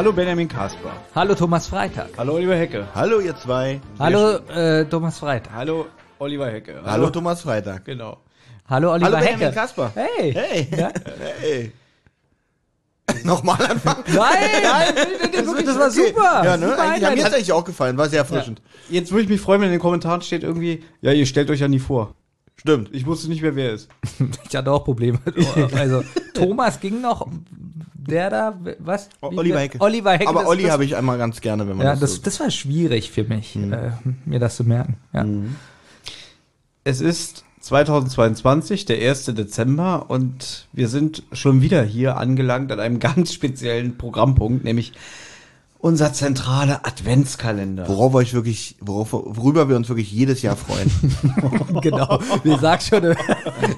Hallo Benjamin Kasper. Hallo Thomas Freitag. Hallo Oliver Hecke. Hallo ihr zwei. Hallo äh, Thomas Freitag. Hallo Oliver Hecke. Hallo, Thomas Freitag. Genau. Hallo Oliver Hallo Benjamin Hecke. Kasper. Hey. Hey. Ja? Hey. Nochmal anfangen? Nein, das, das war Okay. super. Ja, ne? super Eigentlich, ja, mir Einleitung. eigentlich auch gefallen, war sehr erfrischend. Jetzt würde ich mich freuen, wenn in den Kommentaren steht irgendwie, ja, ihr stellt euch ja nie vor. Stimmt. Ich wusste nicht mehr, wer er ist. Ich hatte auch Probleme. Also Thomas ging noch. Der da, was? Wie- Oliver Hecke. Oliver Hecke. Aber das- Olli habe ich einmal ganz gerne, wenn man Ja, das, das, so das war schwierig für mich, Mhm. äh, mir das zu merken. Ja. Es ist 2022, der 1. Dezember und wir sind schon wieder hier angelangt an einem ganz speziellen Programmpunkt, nämlich unser zentraler Adventskalender. Worauf euch wirklich, worauf, worüber wir uns wirklich jedes Jahr freuen. Genau. Wir sagen schon, im-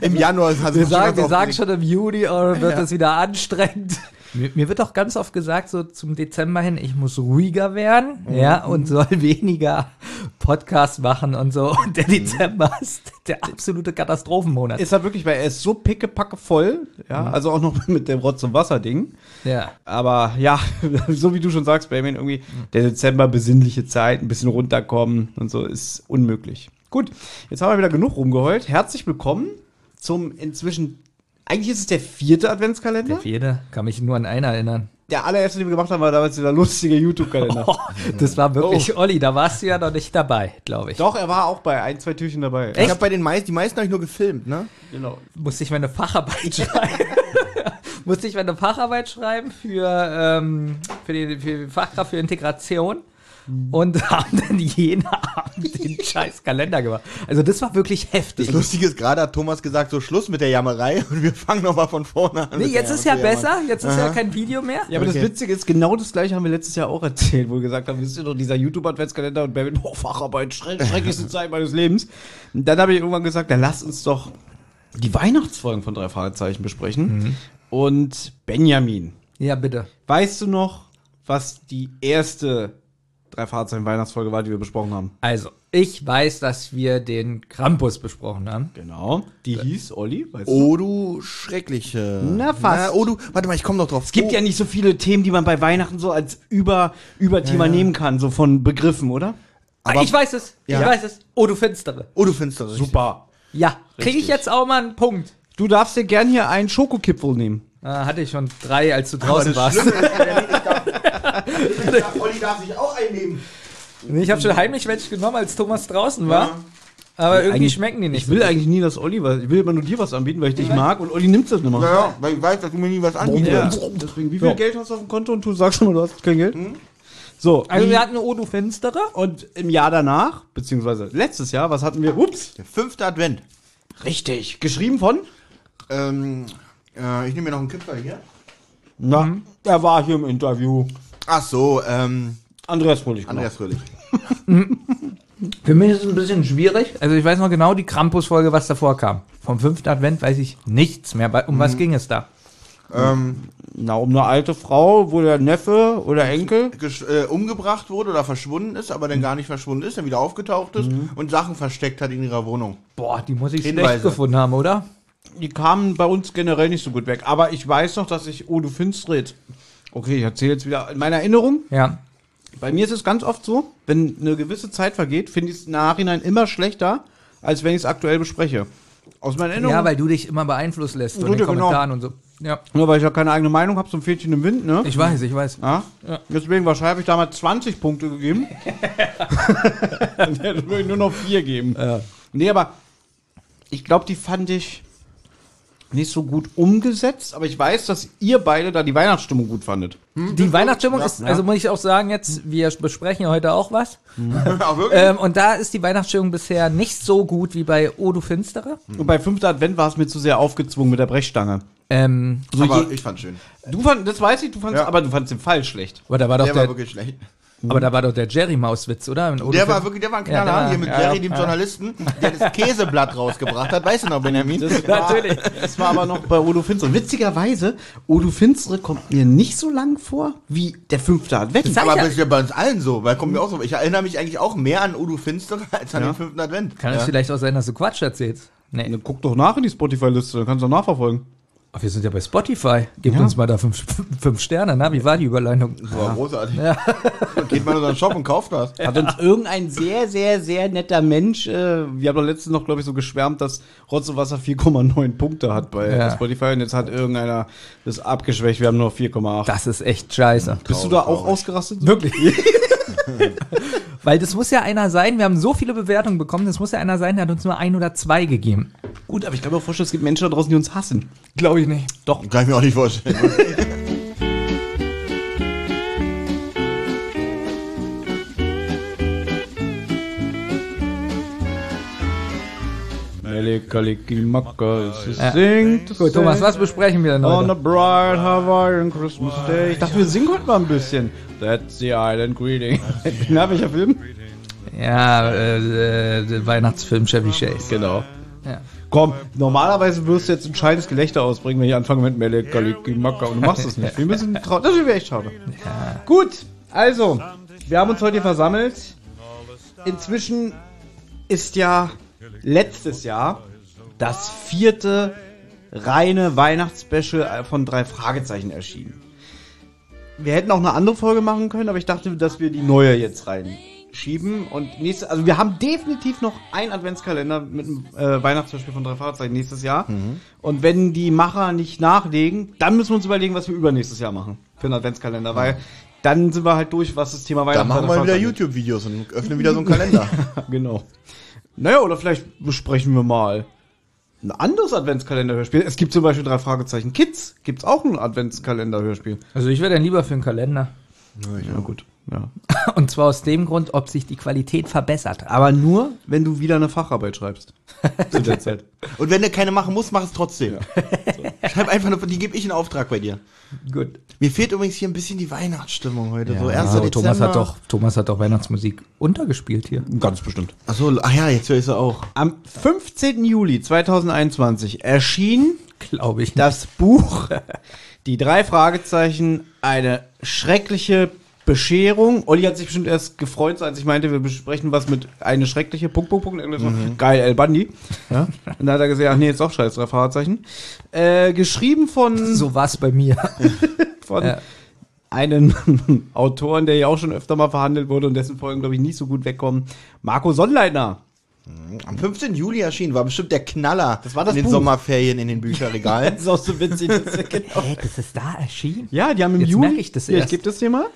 Im Januar wir sagen, wir sagen schon im Juni, oh, wird das wieder anstrengend. Mir, mir wird auch ganz oft gesagt, so zum Dezember hin, ich muss ruhiger werden, ja, und soll weniger Podcast machen und so. Und der Dezember ist der absolute Katastrophenmonat. Ist er wirklich, weil er ist so pickepacke voll, ja, also auch noch mit dem Rotz- und Wasser-Ding. ja. Aber ja, so wie du schon sagst, Benjamin, irgendwie der Dezember, besinnliche Zeit, ein bisschen runterkommen und so ist unmöglich. Gut, jetzt haben wir wieder genug rumgeheult. Herzlich willkommen zum inzwischen, eigentlich ist es der vierte Adventskalender. Der vierte, kann mich nur an einen erinnern. Der allererste, den wir gemacht haben, war damals dieser lustige YouTube-Kalender. Oh, das war wirklich, Olli, da warst du ja noch nicht dabei, glaube ich. Doch, er war auch bei ein, zwei Türchen dabei. Ich habe bei den meisten, die meisten habe ich nur gefilmt, ne? Genau. musste ich meine Facharbeit schreiben. musste ich meine Facharbeit schreiben für, ähm, für, die, für die Fachkraft für Integration. Und haben dann jeden Abend den scheiß Kalender gemacht. Also das war wirklich heftig. Das Lustige ist, gerade hat Thomas gesagt, so Schluss mit der Jammerei und wir fangen nochmal von vorne an. Nee, jetzt ist ja besser, jetzt ist ja kein Video mehr. Ja, aber Okay. das Witzige ist, genau das gleiche haben wir letztes Jahr auch erzählt, wo wir gesagt haben, wisst ihr doch, dieser YouTube-Adventskalender und Benjamin, boah, Facharbeit, schreck, schrecklichste Zeit meines Lebens. Und dann habe ich irgendwann gesagt, dann lasst uns doch die Weihnachtsfolgen von drei Fragezeichen besprechen. Und Benjamin, Ja, bitte. weißt du noch, was die erste drei Fragezeichen Weihnachtsfolge war, die wir besprochen haben? Also, ich weiß, dass wir den Krampus besprochen haben. Genau. Die hieß Olli, weißt du? Oh, du schreckliche. Na, fast. oh, du, warte mal, ich komme noch drauf. Es gibt oh, ja nicht so viele Themen, die man bei Weihnachten so als Über, Überthema nehmen kann, so von Begriffen, oder? Ah, Aber- ich weiß es, ich Ja. weiß es. Oh, du Finstere. Oh, du Finstere. Super. Ja, kriege ich jetzt auch mal einen Punkt. Du darfst dir gern hier einen Schokokipfel nehmen. Ah, hatte ich schon drei, als du draußen warst. Olli darf sich auch einnehmen. Nee, Ich habe schon heimlich welche genommen, als Thomas draußen war. Aber irgendwie Eigentlich- schmecken die nicht Ich will eigentlich nie, dass Olli was. Ich will immer nur dir was anbieten, weil ich dich mag und Olli nimmt das nicht mehr. Naja, weil ich weiß, dass du mir nie was Ja. anbietest. Deswegen, wie viel Geld hast du auf dem Konto und du sagst schon, du hast kein Geld? So, Also wir hatten Oh, du Finstere. und im Jahr danach, beziehungsweise letztes Jahr, was hatten wir? Ups. Der fünfte Advent. Richtig. Geschrieben von? Ähm, äh, ich nehme mir noch einen Kipfer hier. Na, er war hier im Interview. Ach so, ähm, Andreas Fröhlich. genau. Andreas Fröhlich. Für mich ist es ein bisschen schwierig. Also ich weiß noch genau die Krampus-Folge, was davor kam. Vom fünften Advent weiß ich nichts mehr. Um was ging es da? Ähm, Na, um eine alte Frau, wo der Neffe oder Enkel. äh, umgebracht wurde oder verschwunden ist, aber dann gar nicht verschwunden ist, dann wieder aufgetaucht ist und Sachen versteckt hat in ihrer Wohnung. Boah, die muss ich schlecht Hinweise. gefunden haben, oder? Die kamen bei uns generell nicht so gut weg. Aber ich weiß noch, dass ich, oh, du Finstred. Okay, ich erzähle jetzt wieder in meiner Erinnerung. Ja. Bei mir ist es ganz oft so, wenn eine gewisse Zeit vergeht, finde ich es im Nachhinein immer schlechter, als wenn ich es aktuell bespreche. Aus meiner Erinnerung. Ja, weil du dich immer beeinflussen lässt von den ja, genau. Kommentaren und so. Ja. Nur weil ich ja keine eigene Meinung habe, so ein Fädchen im Wind, ne? Ich weiß, ich weiß. Ja? Deswegen wahrscheinlich habe ich damals 20 Punkte gegeben. Dann würde ich nur noch 4 geben. Nee, aber ich glaube, die fand ich nicht so gut umgesetzt, aber ich weiß, dass ihr beide da die Weihnachtsstimmung gut fandet. Die Weihnachtsstimmung ist, also muss ich auch sagen, jetzt, wir besprechen ja heute auch was. Auch wirklich? Ähm, und da ist die Weihnachtsstimmung bisher nicht so gut wie bei du Finstere. Und bei 5. Advent war es mir zu sehr aufgezwungen mit der Brechstange. Ähm, So aber je, ich fand's schön. du fand, das weiß ich, du fandst, Ja. aber du fandst den Fall schlecht. aber da war doch Der der, war wirklich schlecht. Aber da war doch der Jerry Mauswitz, oder? Der war wirklich, der war ein Ja, Knaller der war- hier mit ja, Jerry, ja, dem ja. Journalisten, der das Käseblatt rausgebracht hat. Weißt du noch, Benjamin? Natürlich. Das war aber noch bei Odo Finstere. Witzigerweise, Odo Finstere kommt mir nicht so lang vor wie der 5. Advent. Sag aber ja. das ist ja bei uns allen so, weil kommt mir auch so. Ich erinnere mich eigentlich auch mehr an Udo Finstere als an Ja. den fünften Advent. Kann es ja. vielleicht auch sein, dass du Quatsch erzählst? Nee. Dann guck doch nach in die Spotify-Liste, dann kannst du doch nachverfolgen. Ach, wir sind ja bei Spotify. Gebt Ja. uns mal da fünf, fünf Sterne, na? Wie war die Überleitung? Boah, großartig. Geht mal in unseren Shop und kauft das. Hat uns irgendein sehr, sehr, sehr netter Mensch, äh, wir haben doch letztens noch, glaube ich, so geschwärmt, dass Rotz und Wasser 4,9 Punkte hat bei Ja. Spotify und jetzt hat irgendeiner das abgeschwächt, wir haben nur 4,8. Das ist echt scheiße. Bist du da auch traurig. ausgerastet? Wirklich? Weil das muss ja einer sein, wir haben so viele Bewertungen bekommen, das muss ja einer sein, der hat uns nur ein oder zwei gegeben. Gut, aber ich kann mir vorstellen, es gibt Menschen da draußen, die uns hassen. Glaube ich nicht. Doch. Kann ich mir auch nicht vorstellen. Melikaliki es Ja. singt. Gut, Thomas, was besprechen wir denn On a heute? bright Hawaiian Christmas Day. Ich dachte, wir singen heute mal ein bisschen. That's the island greeting. Na, welcher Film? Ja, äh, äh, der Weihnachtsfilm Chevy Chase. Genau. Ja. Komm, normalerweise wirst du jetzt ein scheides Gelächter ausbringen, wenn ich anfange mit Melikaliki Maka und du machst es nicht. Wir müssen trau- Das wäre echt schade. Gut, also, wir haben uns heute versammelt. Inzwischen ist ja letztes Jahr das vierte reine Weihnachtsspecial von drei Fragezeichen erschienen. Wir hätten auch eine andere Folge machen können, aber ich dachte, dass wir die neue jetzt reinschieben. Und nächste, also wir haben definitiv noch einen Adventskalender mit einem äh, Weihnachtsspecial von drei Fragezeichen nächstes Jahr. Und wenn die Macher nicht nachlegen, dann müssen wir uns überlegen, was wir übernächstes Jahr machen für einen Adventskalender, weil dann sind wir halt durch, was das Thema Dann Weihnachten machen wir wieder. YouTube-Videos und öffnen wieder so einen Kalender. genau. Naja, oder vielleicht besprechen wir mal ein anderes Adventskalender-Hörspiel. Es gibt zum Beispiel drei Fragezeichen Kids. Gibt's auch ein Adventskalender-Hörspiel? Also ich wäre dann lieber für einen Kalender. Ja, gut. Ja. Und zwar aus dem Grund, ob sich die Qualität verbessert hat. Aber nur, wenn du wieder eine Facharbeit schreibst. Zu der Zeit. Und wenn du keine machen musst, mach es trotzdem. Schreib einfach nur, die gebe ich in Auftrag bei dir. Gut. Mir fehlt übrigens hier ein bisschen die Weihnachtsstimmung heute. so 1. Ja, Dezember. Thomas hat doch, Thomas hat doch Weihnachtsmusik untergespielt hier. Ganz bestimmt. Achso, ach ja, jetzt höre ich sie auch. Am 15. Juli 2021 erschien Glaube ich. das Buch Die drei Fragezeichen, eine schreckliche Bescherung. Olli hat sich bestimmt erst gefreut, als ich meinte, wir besprechen was mit eine schreckliche Punkt, Punkt, Punkt. Irgendwas so, Geil, El Bundy. Ja. Und dann hat er gesagt, ach nee, ist doch scheiß, drei Fragezeichen. Äh, geschrieben von, So war's bei mir. von Ja. einem Autoren, der ja auch schon öfter mal verhandelt wurde und dessen Folgen, glaube ich, nicht so gut wegkommen. Marco Sonnleitner. Am 15. Juli erschienen, war bestimmt der Knaller Das war das in den Buch. Sommerferien in den Bücherregalen. Das ist auch so witzig. Das ist genau. Hä, das ist da erschienen? Ja, die haben im Jetzt Juli. merke ich das erst. ich gebe das dir mal.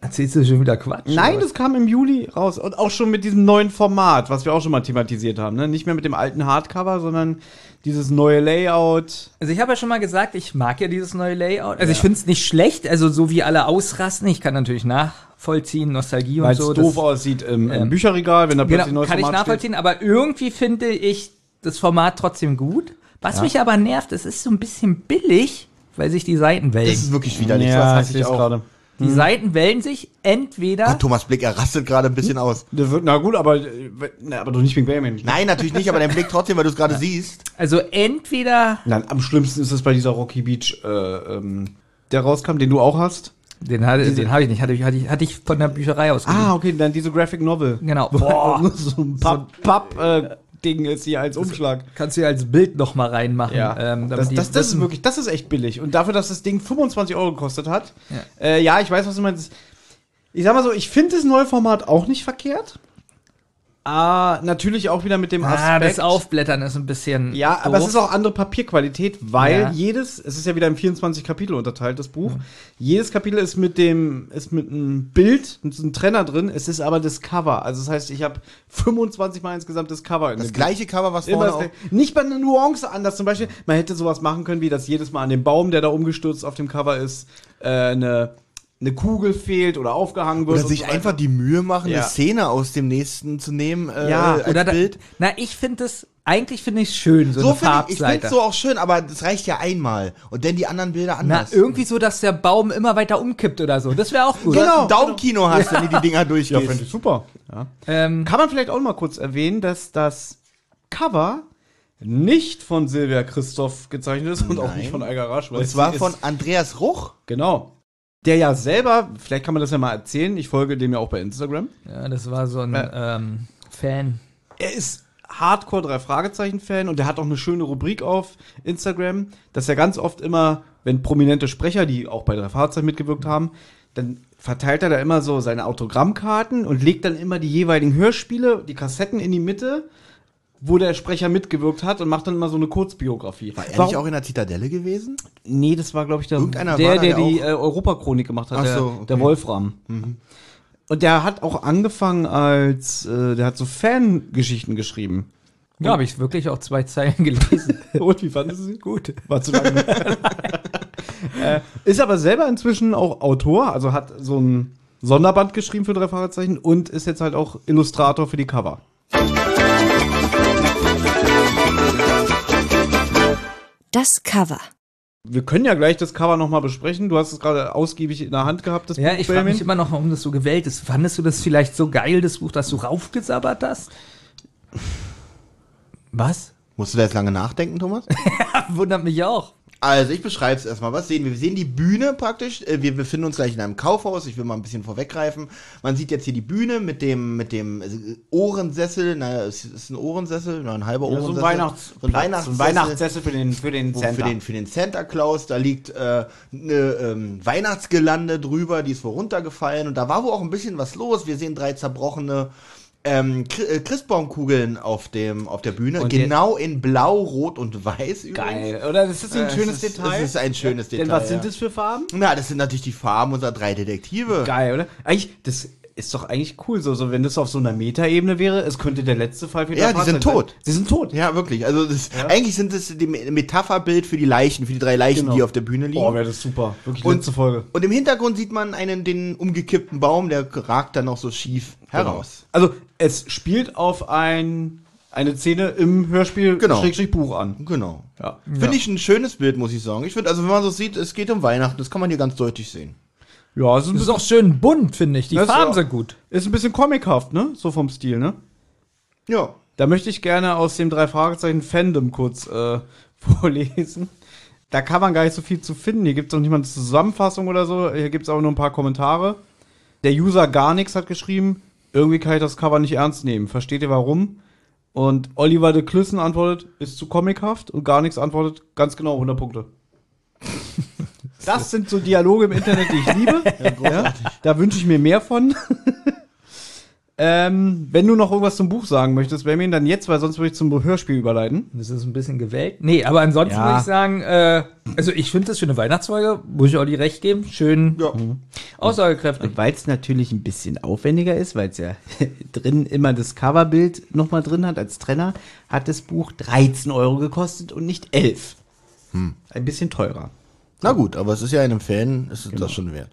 Erzählst du schon wieder Quatsch? Nein, oder das kam im Juli raus. Und auch schon mit diesem neuen Format, was wir auch schon mal thematisiert haben. Ne? Nicht mehr mit dem alten Hardcover, sondern dieses neue Layout. Also ich habe ja schon mal gesagt, ich mag ja dieses neue Layout. Also ich finde es nicht schlecht, also so wie alle ausrasten. Ich kann natürlich nachvollziehen, Nostalgie Weil und es so. doof das- aussieht im, im ähm, Bücherregal, wenn da plötzlich ein Genau, neues kann ich Format nachvollziehen, aber irgendwie finde ich das Format trotzdem gut. Was mich aber nervt, es ist so ein bisschen billig, weil sich die Seiten Das wälzen. ist wirklich steht. widerlich. Ja, das ich hasse ich es auch. gerade. Die Seiten wälzen sich entweder. Oh, Thomas Blick, er rastet gerade ein bisschen aus. Das wird- Na gut, aber, äh, na, aber doch nicht wegen Benjamin. Nein, natürlich nicht, aber dein Blick trotzdem, weil du es gerade siehst. Also entweder, Nein, am schlimmsten ist es bei dieser Rocky Beach, äh, ähm, der rauskam, den du auch hast. den, hatte- den habe ich nicht, hatte ich, hatte, ich, hatte ich von der Bücherei aus. Ah, okay, dann diese Graphic Novel. Genau. Boah, so ein Papp, Papp äh, Ding ist hier als Umschlag. Kannst du ja als Bild noch mal reinmachen. Ja, ähm, das, das, das ist wirklich, das ist echt billig. Und dafür, dass das Ding 25 Euro gekostet hat, Ja. äh, ja, ich weiß, was du meinst. Ich sag mal so, ich finde das neue Format auch nicht verkehrt. Ah, natürlich auch wieder mit dem Aspekt. Ah, das Aufblättern ist ein bisschen. Ja, aber es doof. ist auch andere Papierqualität, weil Ja. jedes, es ist ja wieder in 24 Kapitel unterteilt, das Buch. Jedes Kapitel ist mit dem, ist mit einem Bild, mit so einem Trenner drin, es ist aber das Cover. Also das heißt, ich habe 25 Mal insgesamt das Cover in Das dem gleiche Cover, was Immer vorne das auch. Gleiche. Nicht bei einer Nuance anders. Zum Beispiel, man hätte sowas machen können, wie dass jedes Mal an dem Baum, der da umgestürzt auf dem Cover ist, äh, eine, eine Kugel fehlt oder aufgehangen wird. Oder und sich so einfach die Mühe machen, Ja. eine Szene aus dem nächsten zu nehmen äh, Ja, als Oder da, Bild. Na, ich finde es, eigentlich finde ich es schön, so, So eine finde ich, ich finde Farbseite. es so auch schön, aber das reicht ja einmal. Und dann die anderen Bilder Na, anders. irgendwie so, dass der Baum immer weiter umkippt oder so. Das wäre auch gut. Genau, ein Daumenkino hast, wenn du die Dinger Ja, durchgehst. finde ich super. Ja. Ähm, Kann man vielleicht auch mal kurz erwähnen, dass das Cover nicht von Silvia Christoph gezeichnet ist und auch Nein. nicht von Eiger Rasch. Und zwar von Andreas Ruch. Genau. Der ja selber, vielleicht kann man das ja mal erzählen, ich folge dem ja auch bei Instagram. ja, das war so ein Ja. ähm, Fan. Er ist Hardcore drei Fragezeichen Fan und der hat auch eine schöne Rubrik auf Instagram, dass er ganz oft immer, wenn prominente Sprecher, die auch bei drei Fragezeichen mitgewirkt haben, dann verteilt er da immer so seine Autogrammkarten und legt dann immer die jeweiligen Hörspiele, die Kassetten in die Mitte, wo der Sprecher mitgewirkt hat und macht dann immer so eine Kurzbiografie. War er nicht auch in der Zitadelle gewesen? Nee, das war, glaube ich, der, Irgendeiner der, der, der die äh, Europachronik gemacht hat, Ach der, so, okay. Mhm. der Wolfram. Und der hat auch angefangen als, äh, der hat so Fangeschichten geschrieben. Ja, habe ich wirklich auch zwei Zeilen gelesen. Und wie fandest du sie? Gut. War zu lange. äh, ist aber selber inzwischen auch Autor, also hat so ein Sonderband geschrieben für drei Fragezeichen und ist jetzt halt auch Illustrator für die Cover. Das Cover. Wir können ja gleich das Cover nochmal besprechen. Du hast es gerade ausgiebig in der Hand gehabt, das Ja, Buch, ich frage mich immer noch, warum das so gewählt ist. Fandest du das vielleicht so geil, das Buch, dass du raufgesabbert hast? Was? Musst du da jetzt lange nachdenken, Thomas? Wundert mich auch. Also, ich beschreibe es erstmal. Was sehen wir? Wir sehen die Bühne praktisch. Äh, Wir befinden uns gleich in einem Kaufhaus. Ich will mal ein bisschen vorweggreifen. Man sieht jetzt hier die Bühne mit dem, mit dem äh, Ohrensessel. Naja, es ist ein Ohrensessel, na, ein halber Ja, so Ohrensessel. ein Weihnachts so ein Weihnachtssessel. so ein Weihnachtssessel für den, für den Center. Für den, für den Santa Claus, da liegt äh, eine ähm, Weihnachtsgelande drüber, die ist wohl runtergefallen und da war wohl auch ein bisschen was los. Wir sehen drei zerbrochene ähm, äh, Christbaumkugeln auf, dem, auf der Bühne, Und genau in Blau, Rot und Weiß übrigens. Geil, oder? Das ist ein Äh, schönes es ist, Detail. Es ist ein schönes Detail. Denn was sind ja. das für Farben? Na, das sind natürlich die Farben unserer drei Detektive. Geil, oder? Eigentlich, das ist doch eigentlich cool, so, so wenn das auf so einer Metaebene wäre. Es könnte der letzte Fall für Ja, die sind Fragezeichen tot. sein. Sie sind tot. Ja, wirklich. Also das, eigentlich sind es die Me- Metapherbild für die Leichen, für die drei Leichen, Genau. die auf der Bühne liegen. Oh, wäre das super. Wirklich Und- letzte Folge. und im Hintergrund sieht man einen den umgekippten Baum, der ragt dann noch so schief heraus. Also, es spielt auf ein, eine Szene im Hörspiel Genau. Schrägstrich Buch an. Genau. Ja. Finde ich ein schönes Bild, muss ich sagen. Ich finde, also wenn man so sieht, es geht um Weihnachten, das kann man hier ganz deutlich sehen. Ja, es ist ein, Das ist bisschen, auch schön bunt, finde ich. Die Das ist Farben auch- sind gut. ist ein bisschen comichaft, ne? So vom Stil, ne? Ja. Da möchte ich gerne aus dem drei Fragezeichen Fandom kurz äh, vorlesen. Da kann man gar nicht so viel zu finden. Hier gibt es noch nicht mal eine Zusammenfassung oder so. Hier gibt es auch nur ein paar Kommentare. Der User gar nichts hat geschrieben, irgendwie kann ich das Cover nicht ernst nehmen. Versteht ihr warum? Und Oliver de Klüssen antwortet, ist zu comichaft und gar nichts antwortet, ganz genau 100 Punkte. Das sind so Dialoge im Internet, die ich liebe. Ja, da wünsche ich mir mehr von. ähm, wenn du noch irgendwas zum Buch sagen möchtest, Benjamin, dann jetzt, weil sonst würde ich zum Hörspiel überleiten. Das ist ein bisschen gewählt. Nee, aber ansonsten Ja. würde ich sagen, äh, also ich finde das für eine Weihnachtsfolge, muss ich Olli recht geben, schön Ja. aussagekräftig. Weil es natürlich ein bisschen aufwendiger ist, weil es ja drin immer das Coverbild nochmal drin hat als Trenner, hat das Buch 13 Euro gekostet und nicht 11. Ein bisschen teurer. Na gut, aber es ist ja einem Fan, ist es das schon wert.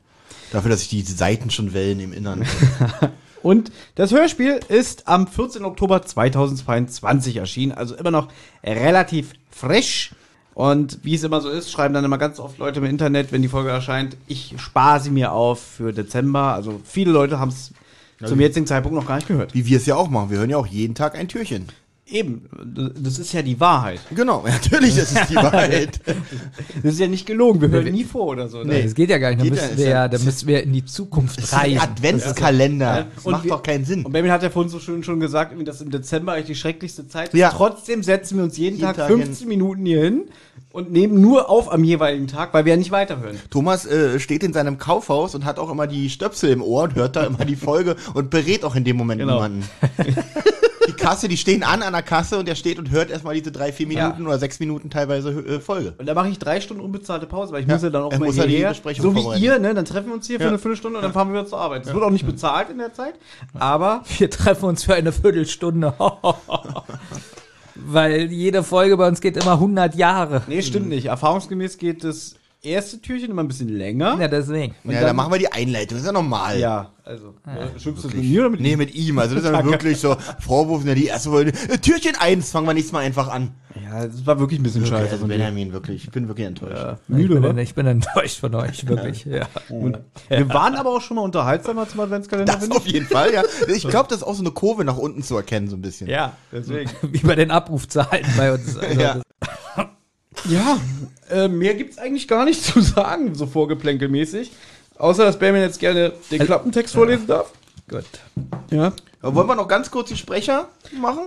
Dafür, dass sich die Seiten schon wellen im Innern. Und das Hörspiel ist am 14. Oktober 2022 erschienen, also immer noch relativ frisch. Und wie es immer so ist, schreiben dann immer ganz oft Leute im Internet, wenn die Folge erscheint, ich spare sie mir auf für Dezember. Also viele Leute haben es zum jetzigen Zeitpunkt noch gar nicht gehört. Wie wir es ja auch machen. Wir hören ja auch jeden Tag ein Türchen. Eben, das ist ja die Wahrheit. Genau, natürlich, das ist die Wahrheit. Das ist ja nicht gelogen, wir hören nie vor oder so. Ne? Das geht ja gar nicht, da müssen wir, ja- da müssen wir in die Zukunft Das ist ein reisen. Adventskalender. Das macht wir- doch keinen Sinn. Und Benjamin hat ja vorhin so schön schon gesagt, dass im Dezember eigentlich die schrecklichste Zeit ist. Ja. Trotzdem setzen wir uns jeden, Jeden Tag Tag 15 Minuten hier hin und nehmen nur auf am jeweiligen Tag, weil wir ja nicht weiterhören. Thomas äh, steht in seinem Kaufhaus und hat auch immer die Stöpsel im Ohr und hört da immer die Folge und berät auch in dem Moment Genau. niemanden. die Kasse, die stehen an an der Kasse und er steht und hört erstmal diese drei, vier Minuten oder sechs Minuten teilweise äh, Folge. Und da mache ich drei Stunden unbezahlte Pause, weil ich Ja, muss ja dann auch er mal muss ja die hierher. Besprechung So wie ihr, ne? Dann treffen wir uns hier für Ja. eine Viertelstunde und dann fahren wir wieder zur Arbeit. Es wird auch nicht bezahlt in der Zeit, aber Wir treffen uns für eine Viertelstunde. Weil jede Folge bei uns geht immer 100 Jahre. nee, stimmt nicht. Erfahrungsgemäß geht das erste Türchen immer ein bisschen länger. Ja, deswegen. Ja, dann- dann machen wir die Einleitung, ist ja normal. Ja, also. äh, Schimpfst du das mit mir oder mit Nee, ihm? mit ihm. Also das ist ja wirklich so Vorwurf, ja, die erste Folge. Äh, Türchen 1, fangen wir nächstes Mal einfach an. Ja, das war wirklich ein bisschen Wirklich, scheiße. also. Benjamin, wirklich. Ich bin wirklich enttäuscht. Ja, ich, müde, bin, oder? ich bin enttäuscht von euch, wirklich. Ja. Und wir waren aber auch schon mal unterhaltsamer zum Adventskalender. Das auf jeden Fall, ja. Ich glaube, das ist auch so eine Kurve nach unten zu erkennen, so ein bisschen. Ja, deswegen. Wie bei den Abrufzahlen bei uns. Also, Ja. Ja, äh, mehr gibt's eigentlich gar nicht zu sagen, so vorgeplänkelmäßig. Außer, dass Benjamin jetzt gerne den Klappentext vorlesen darf. Gut. Ja. Wollen wir noch ganz kurz die Sprecher machen?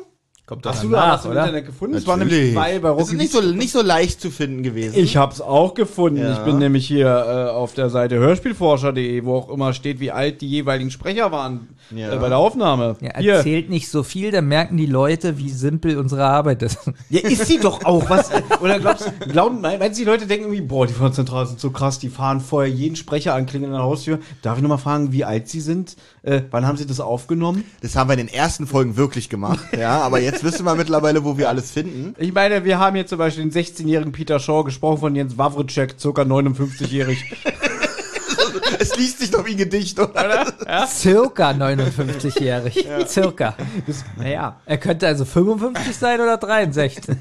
Kommt doch Hast du da danach, was im oder? Internet gefunden? Es war nämlich zwei bei Das Rocky ist nicht so, nicht so leicht zu finden gewesen. Ich hab's auch gefunden. Ja. Ich bin nämlich hier äh, auf der Seite hörspielforscher.de, wo auch immer steht, wie alt die jeweiligen Sprecher waren Ja. äh, bei der Aufnahme. Ja, hier. erzählt nicht so viel, dann merken die Leute, wie simpel unsere Arbeit ist. Ja, ist sie doch auch. Was, oder glaubst du, glauben, nein, wenn die Leute denken irgendwie, boah, die von der Zentrale sind so krass, die fahren vorher jeden Sprecher anklingeln an der Haustür. Darf ich nochmal fragen, wie alt sie sind? Äh, wann haben sie das aufgenommen? Das haben wir in den ersten Folgen wirklich gemacht, ja. Aber jetzt wissen wir mittlerweile, wo wir alles finden. Ich meine, wir haben hier zum Beispiel den 16-jährigen Peter Shaw gesprochen von Jens Wawritschek, circa 59-jährig. Es liest sich doch wie ein Gedicht, oder? Circa 59-jährig. Circa. naja. Er könnte also 55 sein oder 63.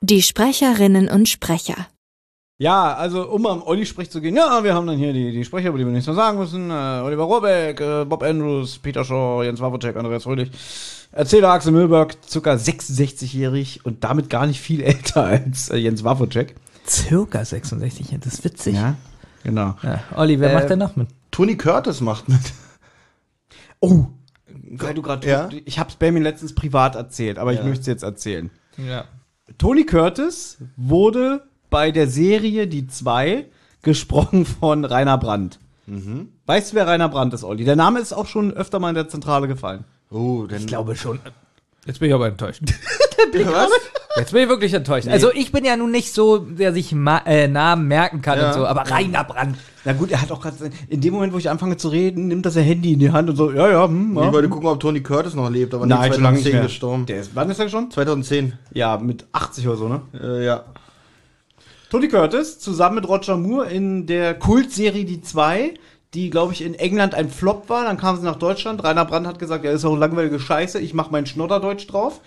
Die Sprecherinnen und Sprecher. Ja, also um am Olli-Sprech zu gehen, ja, wir haben dann hier die, die Sprecher, über die wir nichts mehr sagen müssen. Äh, Oliver Rohrbeck, äh, Bob Andrews, Peter Shaw, Jens Wawrczyk, Andreas Fröhlich. Erzähler Axel Mühlberg, circa 66-jährig und damit gar nicht viel älter als äh, Jens Wawrczyk. Circa 66, das ist witzig. Ja. genau. Olli, wer Äh, macht denn noch mit? Tony Curtis macht mit. Oh, weil du gerade, Ja? ich hab's Benjamin letztens privat erzählt, aber ich Ja. möchte es jetzt erzählen. Ja. Tony Curtis wurde bei der Serie Die Zwei gesprochen von Rainer Brandt. Weißt du, wer Rainer Brandt ist, Olli? Der Name ist auch schon öfter mal in der Zentrale gefallen. Oh, denn Ich glaube schon. Jetzt bin ich aber enttäuscht. was? Jetzt bin ich wirklich enttäuscht. Also ich bin ja nun nicht so, der sich Ma äh, Namen merken kann Ja. und so, aber Rainer Brandt. Na gut, er hat auch gerade, in dem Moment, wo ich anfange zu reden, nimmt das sein Handy in die Hand und so, ja, ja, hm, ja. Ich wollte gucken, ob Tony Curtis noch lebt, aber Nein, nee, schon lange 2010 gestorben. Der ist, wann ist er schon? 2010. Ja, mit 80 oder so, ne? Äh, ja. Tony Curtis zusammen mit Roger Moore in der Kultserie Die Zwei, die, glaube ich, in England ein Flop war. Dann kam sie nach Deutschland. Rainer Brandt hat gesagt, ja, ist auch langweilige Scheiße, ich mache mein Schnodderdeutsch drauf.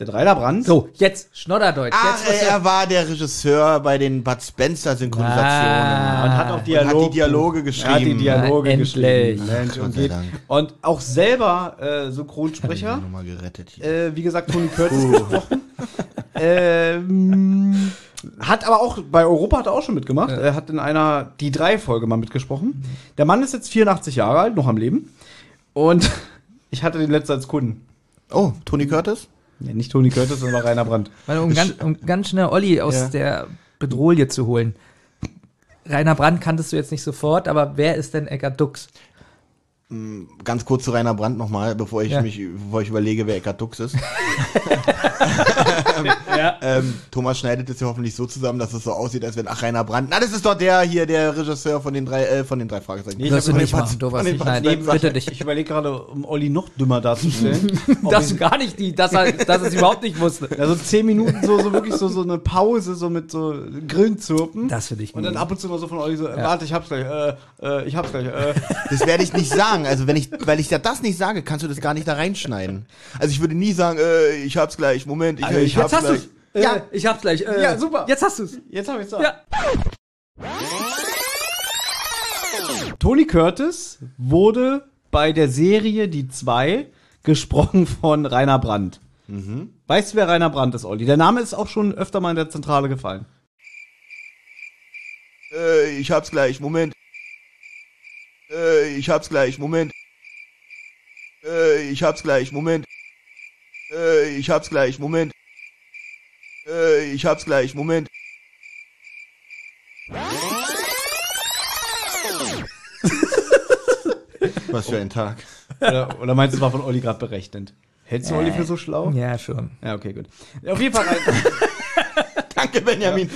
Der Rainer Brandt. So, jetzt Schnodderdeutsch. Ah, jetzt äh, er war der Regisseur bei den Bud Spencer Synchronisationen. Ah. und hat auch Dialog, hat die Dialoge Er hat die geschrieben. Dialoge Na, geschrieben. Mensch, Gott und, geht. Und auch selber äh, Synchronsprecher. Nochmal gerettet hier. äh, wie gesagt, Tony Curtis gesprochen. ähm, hat aber auch, bei Europa hat er auch schon mitgemacht. Er hat in einer Die drei Folge mal mitgesprochen. Der Mann ist jetzt 84 Jahre alt, noch am Leben. Und ich hatte den letzten als Kunden. Oh, Tony Curtis? Ja, nicht Tony Curtis, sondern Rainer Brandt. Weil, um, ganz, um ganz schnell Olli aus Ja. der Bedrohlie zu holen. Rainer Brandt kanntest du jetzt nicht sofort, aber wer ist denn Eckart Dux? Ganz kurz zu Rainer Brandt nochmal, bevor ich Ja. mich, bevor ich überlege, wer Eckart Dux ist. Ja. ähm, Thomas schneidet es ja hoffentlich so zusammen, dass es so aussieht, als wenn, ach, Rainer Brandt, na, das ist doch der hier, der Regisseur von den drei, äh, von den drei Fragezeichen. Nee, du hab nicht machen, du was nicht. Nein, Spencer. bitte dich. Ich überlege gerade, um Olli noch dümmer darzustellen. Dass du gar nicht die, dass er, dass er es überhaupt nicht wusste. ja, so zehn Minuten so, so wirklich so, so eine Pause, so mit so Grillenzirpen. Das finde ich Und gut. dann ab und zu mal so von Olli so, äh, warte, ich hab's gleich, äh, äh, ich hab's gleich, äh. Das werde ich nicht sagen. Also wenn ich, weil ich ja das nicht sage, kannst du das gar nicht da reinschneiden. Also ich würde nie sagen, äh, ich hab's gleich, Moment, ich, Also, ich jetzt hast gleich. du's. Äh, Ja. ich hab's gleich. Äh, Ja, super. Jetzt hast du's. Jetzt hab ich's da. Ja. Tony Curtis wurde bei der Serie Die Zwei gesprochen von Rainer Brandt. Weißt du, wer Rainer Brandt ist, Olli? Der Name ist auch schon öfter mal in der Zentrale gefallen. Äh, ich hab's gleich, Moment. Äh, ich hab's gleich, Moment. Äh, ich hab's gleich, Moment. Äh, ich hab's gleich, Moment. Äh, ich hab's gleich, Moment. Was für ein Tag. Oder, oder meinst du, es war von Olli gerade berechnend? Hältst du Olli für so schlau? Ja, schon. Ja, okay, gut. Auf jeden Fall, Danke, Benjamin.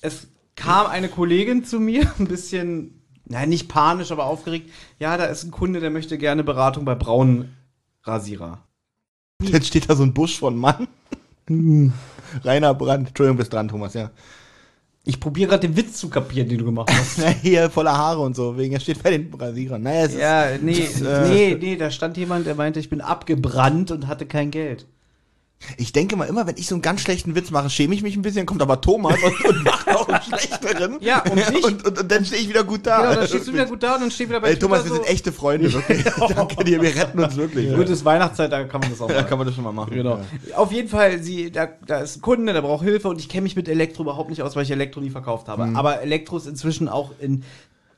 es kam eine Kollegin zu mir, ein bisschen, nein, nicht panisch, aber aufgeregt. Ja, da ist ein Kunde, der möchte gerne Beratung bei braunen Rasierer. Jetzt steht da so ein Busch von Mann. Rainer Brandt. Entschuldigung, bis dran, Thomas, ja. Ich probiere gerade den Witz zu kapieren, den du gemacht hast. Na, Hier voller Haare und so, wegen er steht bei den Rasierern. Naja, es ist, Ja, nee, äh, nee, nee, da stand jemand, der meinte, ich bin abgebrannt und hatte kein Geld. Ich denke mal immer, wenn ich so einen ganz schlechten Witz mache, schäme ich mich ein bisschen, kommt aber Thomas und, und macht auch einen schlechteren. Ja, und ich- und, und, und dann stehe ich wieder gut da. Genau, dann stehst du wieder gut da und dann steht wieder bei Ey, Thomas, wir Twitter sind echte Freunde, wirklich. Danke dir, wir retten uns wirklich. Gutes Weihnachtszeit, da kann man das auch Da machen. kann man das schon mal machen. Genau. Ja. Auf jeden Fall, sie, da, da ist ein Kunde, der braucht Hilfe und ich kenne mich mit Elektro überhaupt nicht aus, weil ich Elektro nie verkauft habe. Mhm. Aber Elektro ist inzwischen auch in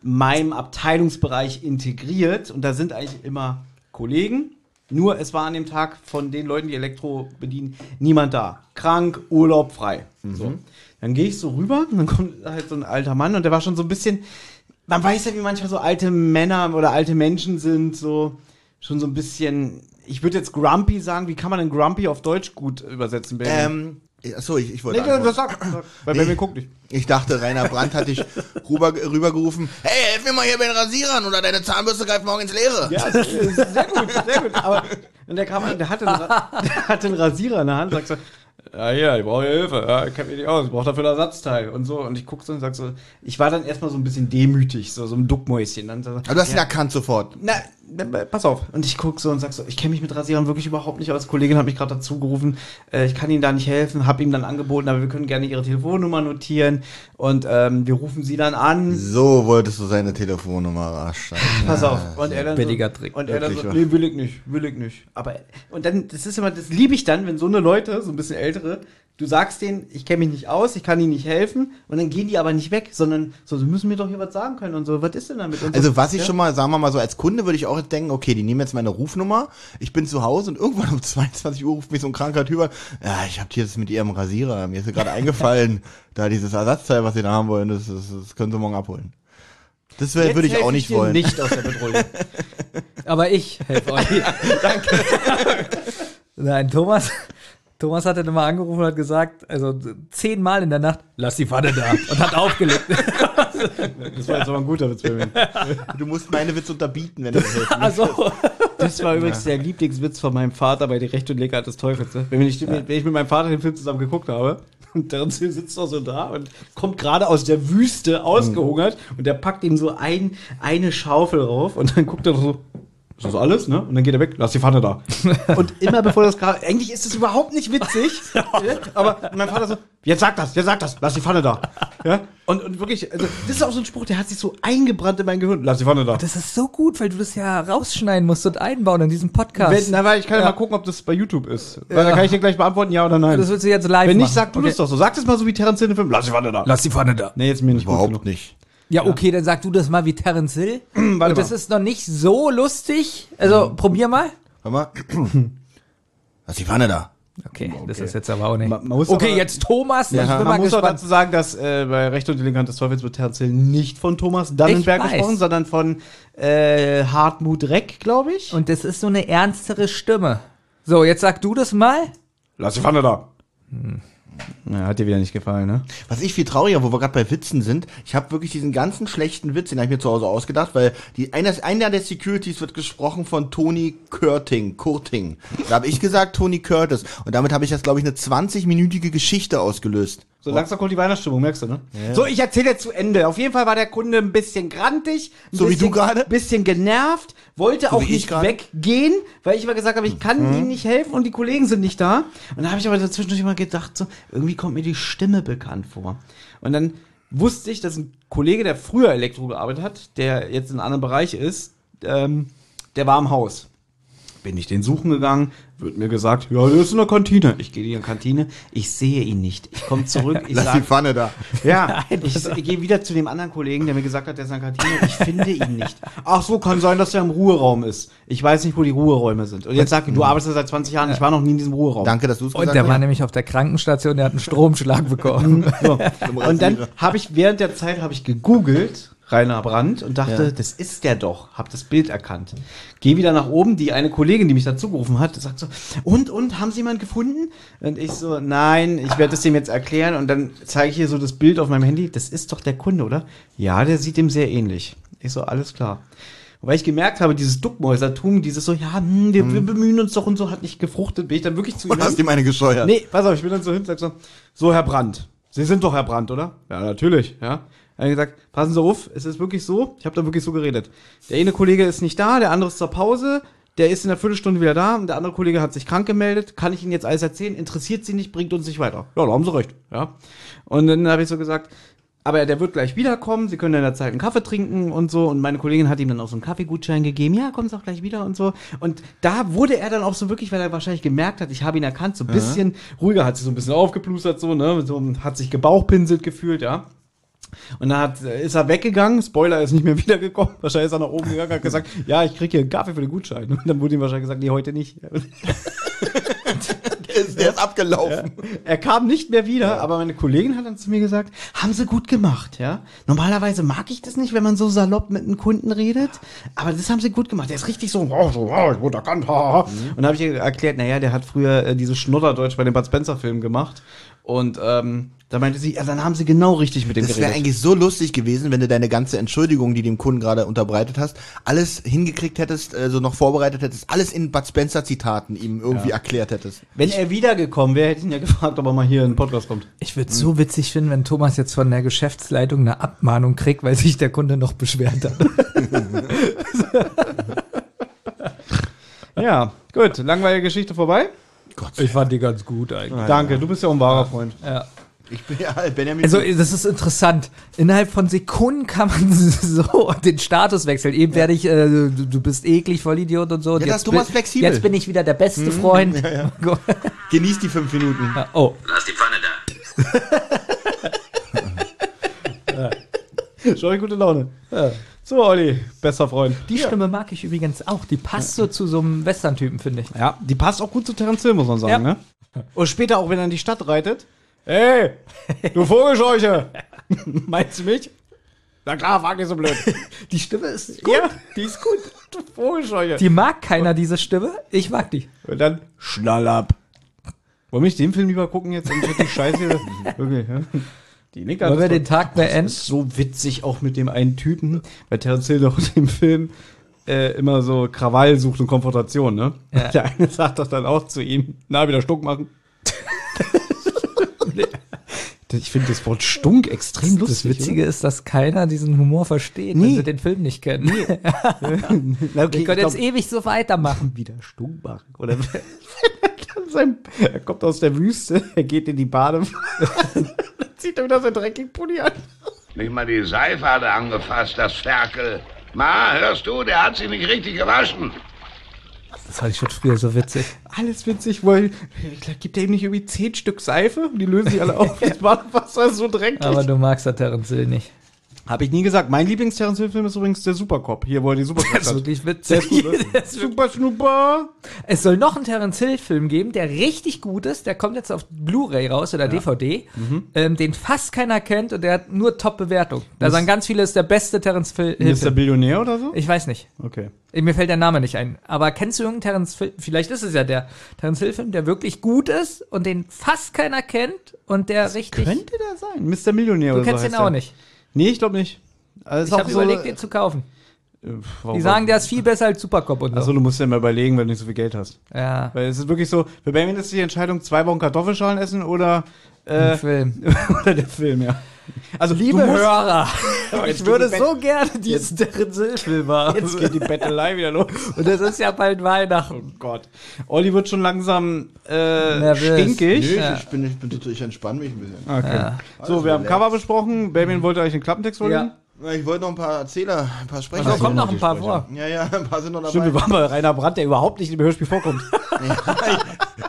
meinem Abteilungsbereich integriert und da sind eigentlich immer Kollegen. Nur es war an dem Tag von den Leuten, die Elektro bedienen, niemand da. Krank, Urlaub, frei. So. Dann gehe ich so rüber und dann kommt halt so ein alter Mann und der war schon so ein bisschen, man weiß ja, wie manchmal so alte Männer oder alte Menschen sind, so schon so ein bisschen, ich würde jetzt grumpy sagen, wie kann man denn grumpy auf Deutsch gut übersetzen, Baby? Ähm, achso, ich, ich wollte. nee, antworten. sag, sag, weil Nee. Baby guckt nicht. Ich dachte, Rainer Brandt hat dich rüber, rübergerufen. Hey, helf mir mal hier bei den Rasierern oder deine Zahnbürste greift morgen ins Leere. Ja, sehr gut, sehr gut. Aber und der kam an, der hatte, einen, der hatte einen Rasierer in der Hand, sagt so, ja, ja, ich brauche Hilfe, ja, ich kenne mich nicht aus, ich brauche dafür ein Ersatzteil und so. Und ich guck so und sag so, ich war dann erstmal so ein bisschen demütig, so, so ein Duckmäuschen. Dann so, Aber du hast ihn erkannt sofort. na, pass auf. Und ich guck so und sag so, ich kenne mich mit Rasierern wirklich überhaupt nicht aus. Kollegin hat mich gerade dazu gerufen, äh, ich kann Ihnen da nicht helfen, habe ihm dann angeboten, aber wir können gerne Ihre Telefonnummer notieren und ähm, wir rufen Sie dann an. So wolltest du seine Telefonnummer rasch. Pass auf. Und er dann billiger so, Trick. Und er dann so, nee, will ich nicht, will ich nicht. Aber, und dann, das ist immer, das liebe ich dann, wenn so eine Leute, so ein bisschen ältere, du sagst denen, ich kenne mich nicht aus, ich kann ihnen nicht helfen, und dann gehen die aber nicht weg, sondern so, sie müssen mir doch hier was sagen können und so, was ist denn damit? Und so, Also was ich ja? schon mal, sagen wir mal so, als Kunde würde ich auch denken, okay, die nehmen jetzt meine Rufnummer, ich bin zu Hause und irgendwann um 22 Uhr ruft mich so ein kranker Typ an, ja, ich habe hier das mit ihrem Rasierer, mir ist ja gerade eingefallen, da dieses Ersatzteil, was sie da haben wollen, das, das, das können sie morgen abholen. Das wär- Jetzt würde ich auch nicht dir wollen. nicht aus der Betreuung. Aber ich helfe euch. Danke. Nein, Thomas, Thomas hat dann immer angerufen und hat gesagt, also zehnmal in der Nacht, lass die Pfanne da und hat aufgelegt. Das war jetzt aber ein guter Witz bei mir. Du musst meine Witze unterbieten, wenn du das Also, Das war übrigens der Lieblingswitz von meinem Vater bei Die Rechte und Leckheit des Teufels. Ne? Wenn, ich, wenn ich mit meinem Vater den Film zusammen geguckt habe und der sitzt doch so da und kommt gerade aus der Wüste ausgehungert und der packt ihm so ein, eine Schaufel rauf und dann guckt er so, ist das alles, ne? Und dann geht er weg, lass die Pfanne da. Und immer bevor das gerade, eigentlich ist es überhaupt nicht witzig, ja, aber mein Vater so, jetzt sag das, jetzt sag das, lass die Pfanne da. Ja? Und, und wirklich, also, das ist auch so ein Spruch, der hat sich so eingebrannt in mein Gehirn, lass die Pfanne da. das ist so gut, weil du das ja rausschneiden musst und einbauen in diesem Podcast. Wenn, na, weil ich kann ja. Ja. mal gucken, ob das bei YouTube ist. Weil dann kann ich dir gleich beantworten, ja oder nein. das willst du jetzt live Wenn nicht, sag du okay. das doch so. Sag das mal so wie Terence Hill im Film. Lass die Pfanne da. Lass die Pfanne da. Nee, jetzt mir nicht gut Überhaupt genug. nicht. Ja, okay, dann sag du das mal wie Terence Hill. Warte und das ist noch nicht so lustig. Also, probier mal. Hör mal. Lass die Pfanne da. Okay, das ist jetzt aber auch nicht. Man- man okay, aber- jetzt Thomas. Ja, ich bin Man mal muss auch gespannt. dazu sagen, dass äh, bei Recht und Elegant des Teufels wird Terence Hill nicht von Thomas Dannenberg gesprochen, sondern von äh, Hartmut Reck, glaube ich. Und das ist so eine ernstere Stimme. So, jetzt sag du das mal. Lass die Pfanne da. Ja, hat dir wieder nicht gefallen, ne? Was ich viel trauriger, wo wir gerade bei Witzen sind, ich habe wirklich diesen ganzen schlechten Witz, den habe ich mir zu Hause ausgedacht, weil die, einer, einer der Securities wird gesprochen von Tony Curting, Kurting. Da habe ich gesagt Tony Curtis und damit habe ich jetzt, glaube ich, eine 20-minütige Geschichte ausgelöst. So langsam kommt die Weihnachtsstimmung, merkst du, ne? So, ich erzähle jetzt zu Ende. Auf jeden Fall war der Kunde ein bisschen grantig, ein So wie bisschen, du gerade? bisschen genervt, wollte So auch wie ich nicht weggehen, weil ich immer gesagt habe, ich kann Mhm. ihm nicht helfen und die Kollegen sind nicht da. Und da habe ich aber dazwischen immer gedacht, so, irgendwie kommt mir die Stimme bekannt vor. Und dann wusste ich, dass ein Kollege, der früher Elektro gearbeitet hat, der jetzt in einem anderen Bereich ist, ähm, der war im Haus. Bin ich den suchen gegangen, wird mir gesagt, ja, der ist in der Kantine. Ich gehe in die Kantine, ich sehe ihn nicht. Ich komme zurück, ich Lass die sage, Pfanne da. ja, ich, ich gehe wieder zu dem anderen Kollegen, der mir gesagt hat, der ist in der Kantine. Ich finde ihn nicht. Ach so, kann sein, dass er im Ruheraum ist. Ich weiß nicht, wo die Ruheräume sind. Und jetzt sag ich, du arbeitest seit 20 Jahren, ich war noch nie in diesem Ruheraum. Danke, dass du es Und gesagt der war hast. nämlich auf der Krankenstation, der hat einen Stromschlag bekommen. So. Und dann habe ich während der Zeit habe ich gegoogelt Rainer Brandt und dachte, Ja. das ist der doch. Hab das Bild erkannt. Geh wieder nach oben. Die eine Kollegin, die mich dazu gerufen hat, sagt so: Und und haben Sie jemanden gefunden? Und ich so: Nein, ich werde es dem jetzt erklären. Und dann zeige ich hier so das Bild auf meinem Handy. Das ist doch der Kunde, oder? Ja, der sieht dem sehr ähnlich. Ich so: Alles klar. Und weil ich gemerkt habe, dieses Duckmäusertum, dieses so, ja, hm, wir, wir bemühen uns doch und so, hat nicht gefruchtet, bin ich dann wirklich zu ihm Und hast ihm eine gescheuert. Nee, pass auf, ich bin dann so hin und sag so, so Herr Brandt, Sie sind doch Herr Brandt, oder? Ja, natürlich, ja. Er hat gesagt, passen Sie auf, es ist wirklich so, ich habe da wirklich so geredet. Der eine Kollege ist nicht da, der andere ist zur Pause, der ist in einer Viertelstunde wieder da und der andere Kollege hat sich krank gemeldet, kann ich Ihnen jetzt alles erzählen, interessiert Sie nicht, bringt uns nicht weiter. Ja, da haben Sie recht, ja. Und dann habe ich so gesagt, aber der wird gleich wiederkommen, Sie können in der Zeit einen Kaffee trinken und so. Und meine Kollegin hat ihm dann auch so einen Kaffeegutschein gegeben. Ja, kommt auch gleich wieder und so. Und da wurde er dann auch so wirklich, weil er wahrscheinlich gemerkt hat, ich habe ihn erkannt, so ein bisschen ruhiger, hat sich so ein bisschen aufgeplustert, so, ne, so, hat sich gebauchpinselt gefühlt, ja. Und dann hat, ist er weggegangen, Spoiler, er ist nicht mehr wiedergekommen. Wahrscheinlich ist er nach oben gegangen, hat gesagt, ja, ich krieg hier einen Kaffee für den Gutschein. Und dann wurde ihm wahrscheinlich gesagt, nee, heute nicht. Der ist, der ist abgelaufen. Er kam nicht mehr wieder, aber meine Kollegin hat dann zu mir gesagt, haben sie gut gemacht, ja. Normalerweise mag ich das nicht, wenn man so salopp mit einem Kunden redet, aber das haben sie gut gemacht. Der ist richtig so, oh, so oh, ich wurde erkannt, haha. Und dann habe ich ihr erklärt, naja, der hat früher äh, dieses Schnudderdeutsch bei den Bud Spencer Filmen gemacht. Und ähm, da meinte sie, ja, dann haben sie genau richtig mit dem Das wäre geredet. eigentlich so lustig gewesen, wenn du deine ganze Entschuldigung, die du dem Kunden gerade unterbreitet hast, alles hingekriegt hättest, also noch vorbereitet hättest, alles in Bud Spencer Zitaten ihm irgendwie erklärt hättest. Wenn er wiedergekommen wäre, hätte ich ihn ja gefragt, ob er mal hier in den Podcast kommt. Ich würde es so witzig finden, wenn Thomas jetzt von der Geschäftsleitung eine Abmahnung kriegt, weil sich der Kunde noch beschwert hat. Ja, gut, langweilige Geschichte vorbei. Gott, Ich fand die ganz gut eigentlich. Danke, du bist ja auch ein wahrer Freund. Ja. Ich bin ja Benjamin. Also, das ist interessant. Innerhalb von Sekunden kann man so den Status wechseln. Eben werde ich, äh, du, du bist eklig, Vollidiot und so. Und Ja, das ist Thomas bin, flexibel. Jetzt bin ich wieder der beste Freund. Genieß die fünf Minuten. Ja, oh, Lass die Pfanne da. Schon gute Laune. So, Olli, bester Freund. die Stimme mag ich übrigens auch. Die passt so zu so einem Western-Typen, finde ich. Ja, die passt auch gut zu Terence Hill, muss man sagen, Ja. ne? Und später auch, wenn er in die Stadt reitet. Hey, du Vogelscheuche! Meinst du mich? Na klar, frag nicht so blöd. Die Stimme ist gut. Ja, die ist gut. Du Vogelscheuche. Die mag keiner, diese Stimme. Ich mag die. Und dann schnall ab. Wollen wir nicht den Film lieber gucken jetzt? Und die Scheiße. Wirklich, ja? Die Nicker. Wollen wir den Tag beenden? ist so witzig auch mit dem einen Typen, weil Terence Hill doch in dem Film äh, immer so Krawall sucht und Konfrontation, ne? Ja. Der eine sagt doch dann auch zu ihm, na, wieder Stunk machen. Ich finde das Wort Stunk extrem lustig. Das Witzige ist, dass keiner diesen Humor versteht, wenn Nee. sie den Film nicht kennen. Na, okay, Wir können jetzt glaub, ewig so weitermachen. wieder Stunk machen. Oder sein, er kommt aus der Wüste, er geht in die Badewanne, dann zieht er wieder sein dreckigen Pulli an. Nicht mal die Seife hat er angefasst, das Ferkel. Ma, hörst du, der hat sich nicht richtig gewaschen. Das fand ich schon früher so witzig. Alles witzig, weil gibt er ihm nicht irgendwie zehn Stück Seife und die lösen sich alle auf. Das Badewasser ist so dreckig. Aber du magst der Terence nicht. Habe ich nie gesagt. Mein Lieblings-Terence Hill-Film ist übrigens der Supercop. Hier, wo er die Supercop Das ist wirklich Der witzig. Das Super Schnupper. Es soll noch einen Terence Hill-Film geben, der richtig gut ist. Der kommt jetzt auf Blu-ray raus oder DVD. Mhm. Ähm, den fast keiner kennt und der hat nur Top-Bewertung. Da sagen ganz viele, ist der beste Terence Ist der. Billionär oder so? Ich weiß nicht. Okay. Mir fällt der Name nicht ein. Aber kennst du irgendeinen Terence Hill? Vielleicht ist es ja der Terence Hill-Film, der wirklich gut ist und den fast keiner kennt und der richtig. Könnte der sein? Mr. Millionär du oder kennst so den heißt auch der. nicht. Nee, ich glaube nicht. Also Ich habe so- überlegt, den zu kaufen. Äh, warum- Die sagen, der ist viel besser als Supercop und so. Achso, du musst ja mal überlegen, wenn du nicht so viel Geld hast. ja. Weil es ist wirklich so, für Benjamin ist die Entscheidung, zwei Wochen Kartoffelschalen essen oder, äh, Film. oder der Film, ja. Also, Liebe Hörer, ich würde so gerne diesen Terence Hill-Film haben. Jetzt geht die Bettelei wieder los. Und es ist ja bald Weihnachten. Oh Gott. Olli wird schon langsam äh, Nervös. stinkig. Nee, Ja. ich, bin, ich, bin, ich entspanne mich ein bisschen. Okay. Ja. So, wir haben Cover besprochen. Benjamin wollte eigentlich den Klappentext vorlesen. Ich wollte noch ein paar Erzähler, ein paar Sprecher. Da kommen noch ein paar vor. Ja, ja, ein paar sind noch dabei. Stimmt, wir waren bei Rainer Brandt, der überhaupt nicht im Hörspiel vorkommt.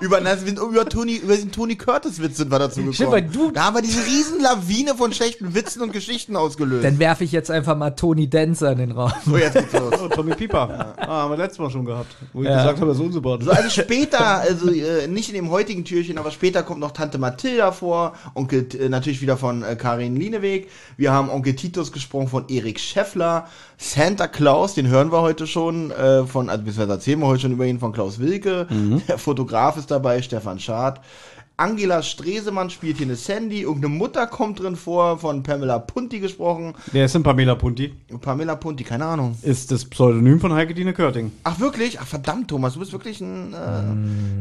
Über, na, wir sind über, Tony, über den Tony Curtis-Witz sind wir dazu gekommen. Stimmt, weil du- da haben wir diese riesen Lawine von schlechten Witzen und Geschichten ausgelöst. Dann werfe ich jetzt einfach mal Tony Dancer in den Raum. so, jetzt geht's los. Oh, Tommy Pieper. Ah, haben wir letztes Mal schon gehabt. Wo ich Ja. gesagt habe, er ist unsympathisch. So, also später, also äh, nicht in dem heutigen Türchen, aber später kommt noch Tante Mathilda vor, Onkel, äh, natürlich wieder von äh, Karin Lieneweg. Wir haben Onkel Titus gesprochen von Erik Scheffler. Santa Claus, den hören wir heute schon, äh, von, also beziehungsweise erzählen wir heute schon über ihn von Klaus Wilke. Der Fotograf ist dabei, Stefan Schad. Angela Stresemann spielt hier eine Sandy. Irgendeine Mutter kommt drin vor, von Pamela Punti gesprochen. Der ist in Pamela Punti. Pamela Punti, keine Ahnung. Ist das Pseudonym von Heike Dine Körting. Ach wirklich? Ach verdammt, Thomas, du bist wirklich ein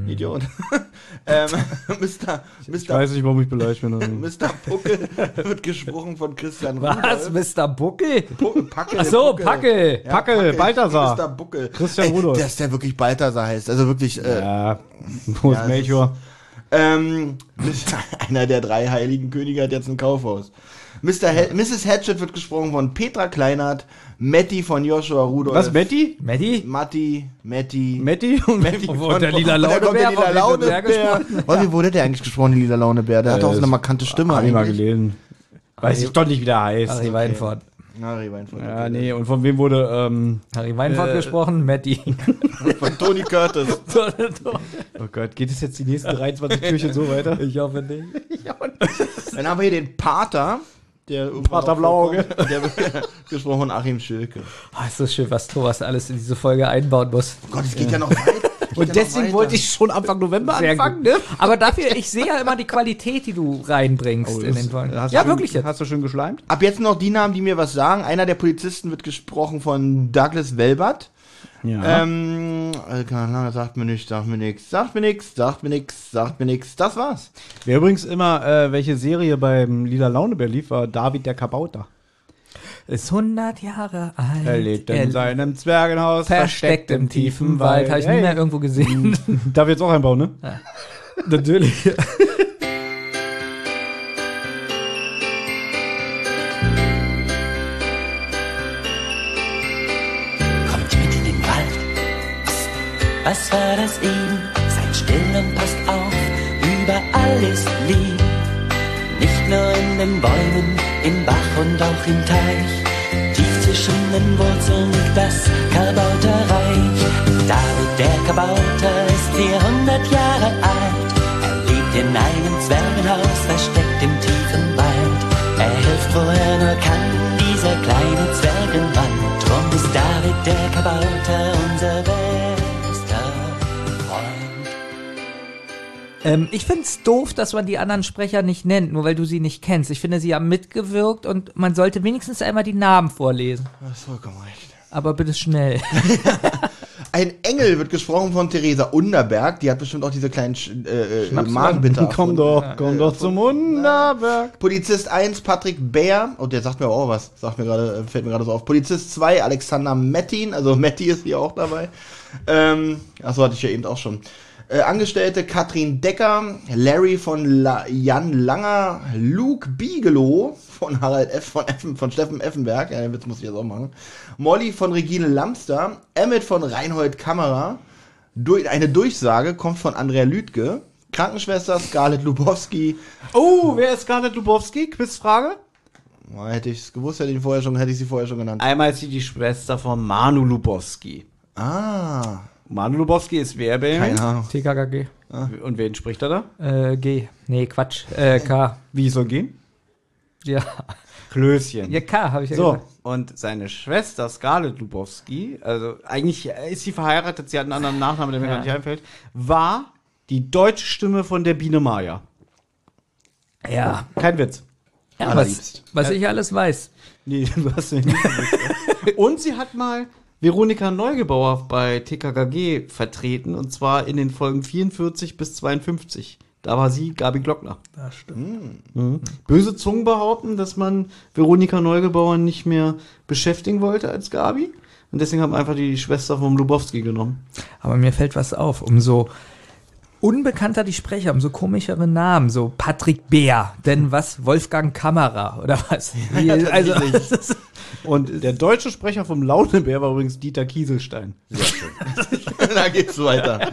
äh, Idiot. ähm, Mr. Ich Mr. weiß nicht, warum ich beleidigt bin. Mr. Puckel wird gesprochen von Christian Was? Rudolph. Mr. Buckel? Packel, Ach so, Puckel. Packel. Ja, Packel, Balthasar. Mr. Buckel. Christian Ey, Rudolph. Dass der wirklich Balthasar heißt. Also wirklich, äh, Ja, wo ist Ja, Melchior? Ähm, einer der drei heiligen Könige hat jetzt ein Kaufhaus. Mr. He Mrs. Hatchet wird gesprochen von Petra Kleinert, Matti von Joshua Rudolph. Was, Matti? Maddie? Matti, Matti. Matti und Matti Und der lila Launebär, der lila von Launebär. Oh, wie wurde der eigentlich gesprochen, der lila Launebär? Der hat Äh, auch so eine markante Stimme Hab ich mal gelesen. Weiß ich doch nicht, wie der heißt. Harry Weinfurt. Harry Weinfurt. Ja, nee, und von wem wurde, ähm, Harry Weinfurt Äh, gesprochen, Matty. Von Tony Curtis. oh Gott, geht es jetzt die nächsten 23 Türchen so weiter? ich hoffe nicht. Dann haben wir hier den Pater. Der Pater vorkommt. Der wird gesprochen von Achim Schilke. Oh, ist so schön, was Thomas alles in diese Folge einbauen muss. Oh Gott, es geht ja noch weit. Und deswegen wollte ich schon Anfang November Sehr anfangen, ne? Aber dafür, ich sehe ja immer die Qualität, die du reinbringst in den Folgen. Hast du Ja, schön, wirklich jetzt. Hast du schön geschleimt? Ab jetzt noch die Namen, die mir was sagen. Einer der Polizisten wird gesprochen von Douglas Welbert. Ja. Ähm, äh, keine Ahnung, sagt mir nichts, sagt mir nichts, sagt mir nichts, sagt mir nichts, sagt mir nichts. Das war's. Wer übrigens immer, äh, welche Serie beim Lila Launebär lief, war David der Kabauter. Ist 100 Jahre alt. Er lebt in Er seinem Zwergenhaus, versteckt im tiefen Wald. Habe ich nie mehr irgendwo gesehen. Darf ich jetzt auch einbauen, ne? Natürlich. kommt mit in den Wald. Was war das eben? Seid still Nur in den Bäumen, im Bach und auch im Teich. Tief zwischen den Wurzeln liegt das Kabauterreich. David der Kabauter ist 400 Jahre alt. Er lebt in einem Zwergenhaus, versteckt im tiefen Wald. Er hilft, wo er nur kann, dieser kleine Zwergenmann. Drum ist David der Kabauter unser bester Ähm, ich finde es doof, dass man die anderen Sprecher nicht nennt, nur weil du sie nicht kennst. Ich finde, sie haben mitgewirkt und man sollte wenigstens einmal die Namen vorlesen. Du hast vollkommen recht. Aber bitte schnell. Ein Engel wird gesprochen von Theresa Underberg. Die hat bestimmt auch diese kleinen Sch- äh, äh, Magenbitter. Komm doch, komm doch zum Wunderberg. Polizist 1, Patrick Bär. Oh, der sagt mir aber auch was. Sagt mir gerade, äh, fällt mir gerade so auf. Polizist 2, Alexander Mettin. Also Metti ist hier auch dabei. Ähm, achso, hatte ich ja eben auch schon. Äh, Angestellte Katrin Decker, Larry von La Jan Langer, Luke Bigelow von Harald F. von, Effen, von Steffen Effenberg, ja, den Witz muss ich jetzt auch machen, Molly von Regine Lamster, Emmett von Reinhold Kammerer, durch, eine Durchsage kommt von Andrea Lüdke, Krankenschwester Scarlett Lubowski, Oh, wer ist Scarlett Lubowski? Quizfrage? Hätte ich es gewusst, hätte ich, ihn vorher schon, hätte ich sie vorher schon genannt. Einmal ist sie die Schwester von Manu Lubowski. Ah, Manu Lubowski ist wer, keine Ahnung. TKKG. Und wen spricht er da? Äh, G. Nee, Quatsch. Äh, K. Wie soll gehen? Ja. Klößchen. Ja, K habe ich ja So, gesagt. und seine Schwester Scarlett Lubowski, also eigentlich ist sie verheiratet, sie hat einen anderen Nachnamen, der mir Ja. gar nicht einfällt, war die deutsche Stimme von der Biene Maya. Ja. Kein Witz. ja was, was ich alles weiß. Nee, du hast ja nicht gewusst. Und sie hat mal Veronika Neugebauer bei TKKG vertreten, und zwar in den Folgen 44 bis 52. Da war sie Gabi Glockner. Das stimmt. Mhm. Böse Zungen behaupten, dass man Veronika Neugebauer nicht mehr beschäftigen wollte als Gabi. Und deswegen haben einfach die Schwester vom Lubowski genommen. Aber mir fällt was auf. Umso unbekannter die Sprecher, umso komischere Namen. So Patrick Bär. Denn was? Wolfgang Kammerer oder was? Wie, also, Und der deutsche Sprecher vom Launebär war übrigens Dieter Kieselstein. da geht's weiter.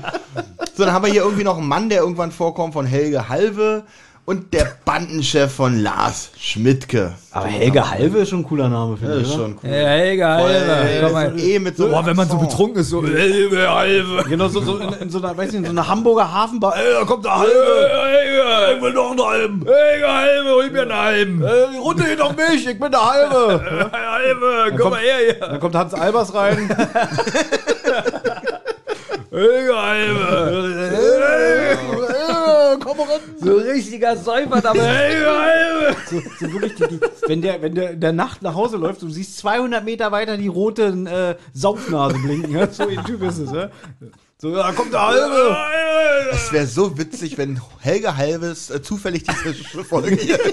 So, dann haben wir hier irgendwie noch einen Mann, der irgendwann vorkommt, von Helge Halve und der Bandenchef von Lars Schmidtke. Aber Helge Halve ist schon ein cooler Name, finde ich. ist schon cool. ja, egal. Voll, eh mit so Boah, wenn man so Accent. betrunken ist, so Helge Halve. Genau, so, so in, in so einer, weiß nicht, in so einer Hamburger Hafenbar. Ey, da kommt der Halve. Helge, ich will doch einen Halben. Helge Halve, hol mir einen Halben. Äh, die Runde geht auf mich, ich bin der Halve. Halve, komm mal her hier. Dann kommt Hans Albers rein. Helge Halve. Komm rein. So richtiger Säufer dabei. Helge Halve. So, so wirklich die, die, wenn der, wenn der in der Nacht nach Hause läuft, du siehst 200 Meter weiter die roten äh, Saufnase blinken. Ja? So ein Typ ist es. Ja? So, da kommt der Halbe. Es wäre so witzig, wenn Helge Halves äh, zufällig diese Folge hier.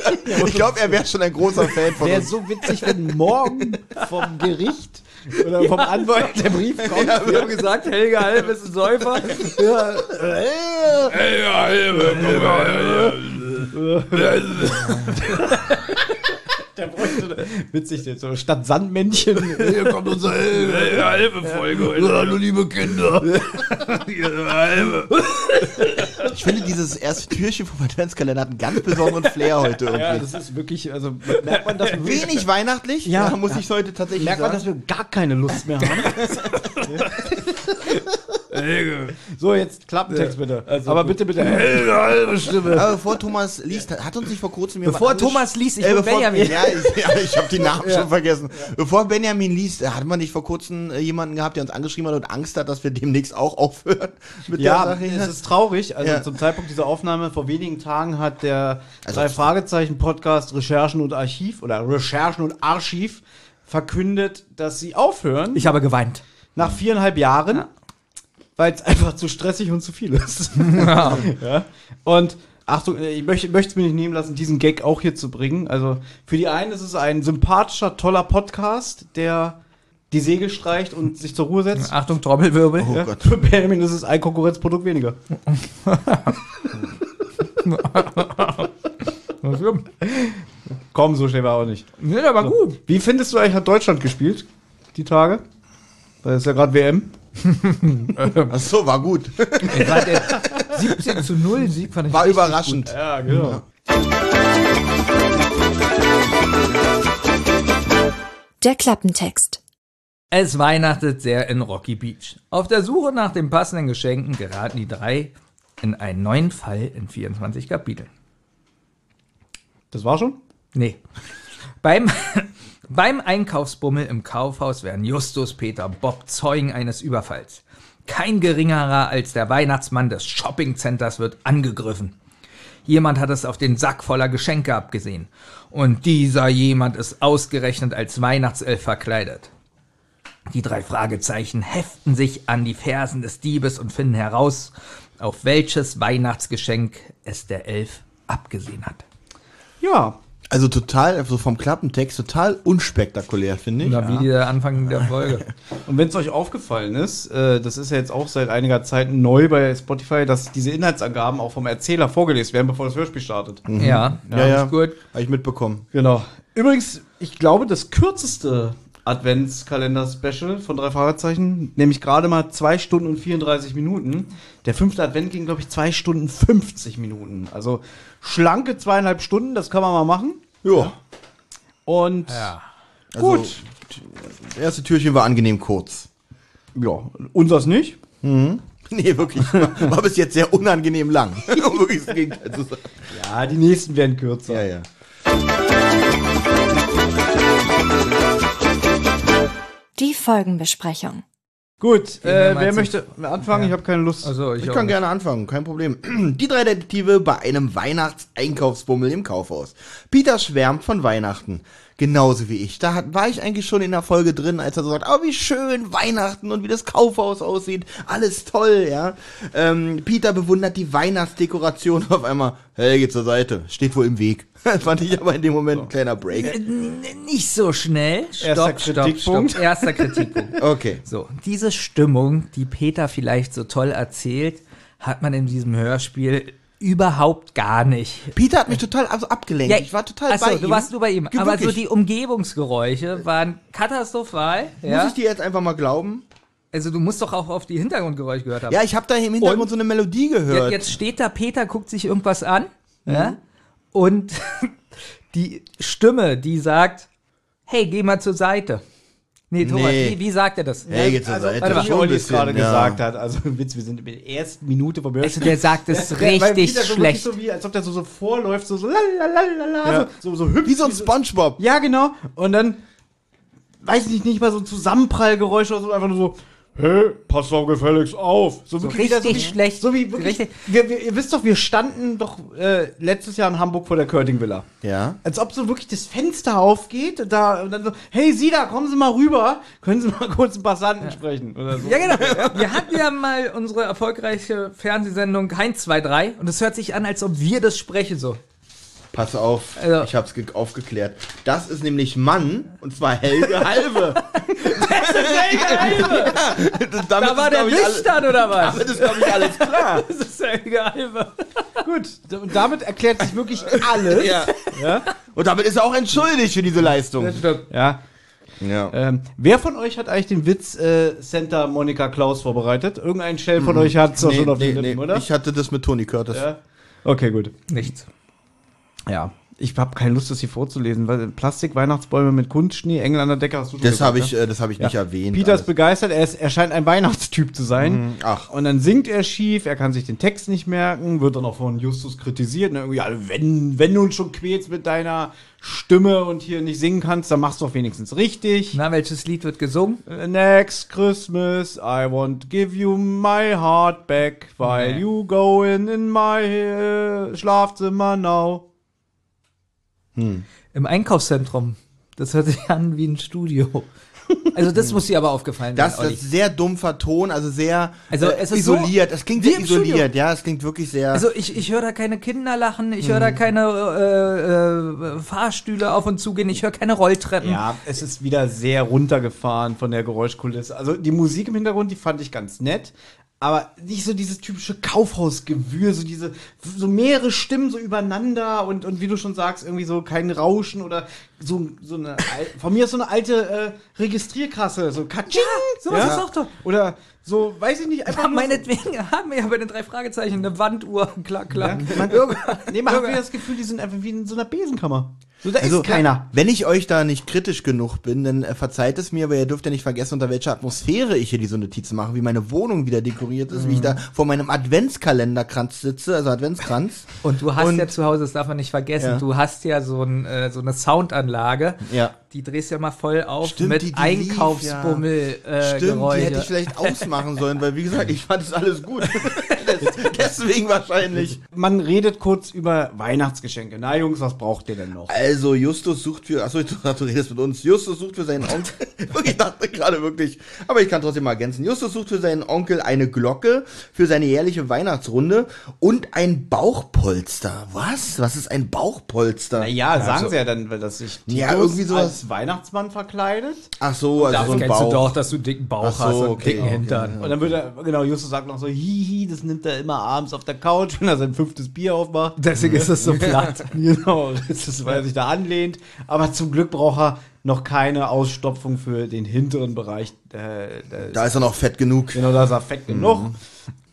Ich glaube, er wäre schon ein großer Fan von Wäre so witzig, wenn morgen vom Gericht oder vom Anwalt der Brief kommt. Wir haben gesagt, Helge Halve ist ein Säufer. Ja, Helge Halve, komm mal her. der bräuchte Witzig, so statt Sandmännchen, hier kommt unsere halbe Folge. Hallo, liebe Kinder. Ich finde, dieses erste Türchen vom Adventskalender hat einen ganz besonderen Flair heute irgendwie. Ja, das ist wirklich, also merkt man, dass wir Wenig weihnachtlich, Ja. ja, muss ich heute tatsächlich merkt man, sagen. dass wir gar keine Lust mehr haben. so, jetzt Klappentext bitte. Aber bitte, bitte. halbe Stimme. Aber bevor Thomas liest, hat uns nicht vor kurzem jemand Bevor Thomas liest, ich äh, bin bevor, Benjamin. Ja, ich, ja, ich habe die Namen schon vergessen. Bevor Benjamin liest, hat man nicht vor kurzem äh, jemanden gehabt, der uns angeschrieben hat und Angst hat, dass wir demnächst auch aufhören mit Ja, der Sache. es ist traurig. Also Ja. zum Zeitpunkt dieser Aufnahme vor wenigen Tagen hat der Also- drei Fragezeichen Podcast Recherchen und Archiv oder Recherchen und Archiv verkündet, dass sie aufhören Ich habe geweint. nach viereinhalb Jahren, weil es einfach zu stressig und zu viel ist. ja. Und Achtung, ich möchte möchte es mir nicht nehmen lassen, diesen Gag auch hier zu bringen. Also für die einen ist es ein sympathischer, toller Podcast, der die Segel streicht und sich zur Ruhe setzt. Achtung, Trommelwirbel. Oh Ja, Gott. Für Benjamin ist es ein Konkurrenzprodukt weniger. Komm, so schnell war auch nicht. Nee, aber gut. Wie findest du eigentlich, hat Deutschland gespielt? Die Tage? Weil es ist ja gerade WM. Ach so, war gut. Ich fand den 17 zu 0 Sieg fand ich War überraschend. Ja, genau. Der Klappentext. Es weihnachtet sehr in Rocky Beach. Auf der Suche nach den passenden Geschenken geraten die drei in einen neuen Fall in 24 Kapiteln. Das war schon? Nee. Beim, beim Einkaufsbummel im Kaufhaus werden Justus, Peter Bob Zeugen eines Überfalls. Kein geringerer als der Weihnachtsmann des Shoppingcenters wird angegriffen. Jemand hat es auf den Sack voller Geschenke abgesehen. Und dieser jemand ist ausgerechnet als Weihnachtself verkleidet. Die drei Fragezeichen heften sich an die Fersen des Diebes und finden heraus, auf welches Weihnachtsgeschenk es der Elf abgesehen hat. Ja. Also total, also vom Klappentext total unspektakulär, finde ich. Oder wie der Anfang der Folge. Und wenn es euch aufgefallen ist, äh, das ist ja jetzt auch seit einiger Zeit neu bei Spotify, dass diese Inhaltsangaben auch vom Erzähler vorgelesen werden, bevor das Hörspiel startet. Ja, Ja, ja. ist gut. Habe ich mitbekommen. Genau. Übrigens, ich glaube, das kürzeste Adventskalender-Special von drei Fragezeichen, nämlich gerade mal zwei Stunden und 34 Minuten. Der fünfte Advent ging, glaube ich, zwei Stunden 50 Minuten. Also schlanke zweieinhalb Stunden, das kann man mal machen. Ja. Und Ja. Also, gut. Das erste Türchen war angenehm kurz. Ja, unseres nicht. Nee, wirklich. War, war bis jetzt sehr unangenehm lang. um wirklich das Gegenteil zu sagen. Ja, die nächsten werden kürzer. Ja, ja. Die Folgenbesprechung. Gut, äh, wer möchte anfangen? Ich habe keine Lust. Also ich, Ich kann nicht. gerne anfangen, kein Problem. Die drei Detektive bei einem Weihnachtseinkaufsbummel im Kaufhaus. Peter schwärmt von Weihnachten. Genauso wie ich. Da hat, war ich eigentlich schon in der Folge drin, als er so sagt, oh, wie schön Weihnachten und wie das Kaufhaus aussieht. Alles toll, ja. Ähm, Peter bewundert die Weihnachtsdekoration auf einmal. Hey, geht zur Seite. Steht wohl im Weg. Fand ich aber in dem Moment ein kleiner Break. Nicht so schnell. Stopp, Erster stopp, Kritikpunkt. stopp. Erster Kritikpunkt. Okay. So, diese Stimmung, die Peter vielleicht so toll erzählt, hat man in diesem Hörspiel überhaupt gar nicht. Peter hat mich total also abgelenkt. ich war total Achso, bei du ihm. warst nur bei ihm. Ja, Aber so wirklich. die Umgebungsgeräusche waren katastrophal. Muss Ja? ich dir jetzt einfach mal glauben? Also du musst doch auch auf die Hintergrundgeräusche gehört haben. Ja, ich habe da im Hintergrund Und? so eine Melodie gehört. Jetzt steht da, Peter guckt sich irgendwas an. Mhm. Ja? Und die Stimme, die sagt, hey, geh mal zur Seite. Nee, Thomas, Nee. Wie, wie sagt er das? Hey, geht zur Also, Seite. warte Schon bisschen, gerade ja. gesagt hat. Also, Witz, wir sind in der ersten Minute vom Also Hörspiel. der sagt es Der- weil richtig so schlecht. So wie, als ob der so, so vorläuft, so, so lalalala, so, so, so hübsch. Wie so ein Spongebob. Ja, genau. Und dann, weiß ich nicht mal so ein Zusammenprallgeräusch oder so, einfach nur so, hey, pass doch gefälligst auf. So, wirklich wieder richtig so wie, schlecht. So wie wirklich, Richtig. Wir, wir, ihr wisst doch, wir standen doch äh, letztes Jahr in Hamburg vor der Körting Villa. Ja. Als ob so wirklich das Fenster aufgeht und, da, und dann so, hey, Sie da, kommen Sie mal rüber, können Sie mal kurz einen Passanten sprechen oder so. Ja, genau. Wir hatten ja mal unsere erfolgreiche Fernsehsendung Heinz 2, 3 und es hört sich an, als ob wir das sprechen so. Pass auf, Also- ich hab's ge- aufgeklärt. Das ist nämlich Mann, und zwar Helge Halbe. damit Da ist, war der ich, alle- nüchtern, oder was? Damit ist, glaube ich, alles klar. Das ist ja egal. Gut, und damit erklärt sich wirklich alles. ja. Und damit ist er auch entschuldigt für diese Leistung. Ja. Ja. Ähm, wer von euch hat eigentlich den Witz äh, Santa Monica Klaus vorbereitet? Irgendein Shell von euch hat es doch schon auf den Lippen, oder? Ich hatte das mit Tony Curtis. ja. Okay, gut. Nichts. Ja. Ich habe keine Lust, das hier vorzulesen, weil Plastik-Weihnachtsbäume mit Kunstschnee, Engel an der Decke hast du schon Das gesagt, habe ich, ja? äh, das hab ich nicht erwähnt. Peter ist begeistert, er, ist, er scheint ein Weihnachtstyp zu sein. ach. Und dann singt er schief, er kann sich den Text nicht merken, wird dann auch von Justus kritisiert. Irgendwie, ja, wenn, wenn du uns schon quälst mit deiner Stimme und hier nicht singen kannst, dann machst du doch wenigstens richtig. Na, welches Lied wird gesungen? Uh, Next Christmas, I want to give you my heart back, while Nee. you go in, in my äh, Schlafzimmer now. Im Einkaufszentrum. Das hört sich an wie ein Studio. Also das muss dir aber aufgefallen Das, sein, das ist sehr dumpfer Ton, also sehr Also äh, es ist so- isoliert. es klingt wie sehr im Studio. isoliert, ja, es klingt wirklich sehr. Also ich, ich höre da keine Kinder lachen, ich Mhm. höre da keine äh, äh, Fahrstühle auf und zugehen, ich höre keine Rolltreppen. Ja, es ist wieder sehr runtergefahren von der Geräuschkulisse. Also die Musik im Hintergrund, die fand ich ganz nett. Aber nicht so dieses typische Kaufhausgewühl, so diese, so mehrere Stimmen so übereinander und, und wie du schon sagst, irgendwie so kein Rauschen oder so, so eine, von mir ist so eine alte äh, Registrierkasse, so Katsching. sowas ist auch toll. Oder so, weiß ich nicht, einfach Ja, nur so- meinetwegen haben wir ja bei den drei Fragezeichen eine Wanduhr, klack, klack. Man, nee, man hat wieder das Gefühl, die sind einfach wie in so einer Besenkammer. So, da Also, ist keiner. Wenn ich euch da nicht kritisch genug bin, dann äh, verzeiht es mir, weil ihr dürft ja nicht vergessen, unter welcher Atmosphäre ich hier diese Notizen mache, wie meine Wohnung wieder dekoriert ist, wie ich da vor meinem Adventskalenderkranz sitze, also Adventskranz. Und du hast Und- ja zu Hause, das darf man nicht vergessen, Ja. du hast ja so, ein, äh, so eine Soundanlage, Ja. die drehst du ja mal voll auf Stimmt, mit die- die lief, Einkaufsbummel äh, Stimmt, die Geräusche. hätte ich vielleicht ausmachen sollen, weil wie gesagt, ich fand es alles gut. Deswegen wahrscheinlich. Man redet kurz über Weihnachtsgeschenke. Na Jungs, was braucht ihr denn noch? Also Justus sucht für, achso, ich dachte, du redest mit uns. Justus sucht für seinen Onkel, wirklich, ich dachte gerade wirklich, aber ich kann trotzdem mal ergänzen. Justus sucht für seinen Onkel eine Glocke für seine jährliche Weihnachtsrunde und ein Bauchpolster. Was? Was ist ein Bauchpolster? Naja, sagen Also- sie ja dann, weil das sich Ja, irgendwie sowas. als Weihnachtsmann verkleidet. Ach so, also so Davon ein kennst Bauch. du doch, dass du einen dicken Bauch so, hast und okay, dicken okay, Hintern. Und dann wird er, genau, Justus sagt noch so, hihi, das nimmt er immer abends auf der Couch, wenn er sein fünftes Bier aufmacht. Deswegen ist das so platt. genau, das ist, weil er sich da anlehnt. Aber zum Glück braucht er noch keine Ausstopfung für den hinteren Bereich. Äh, Da ist er noch fett genug. genau, da ist er fett genug.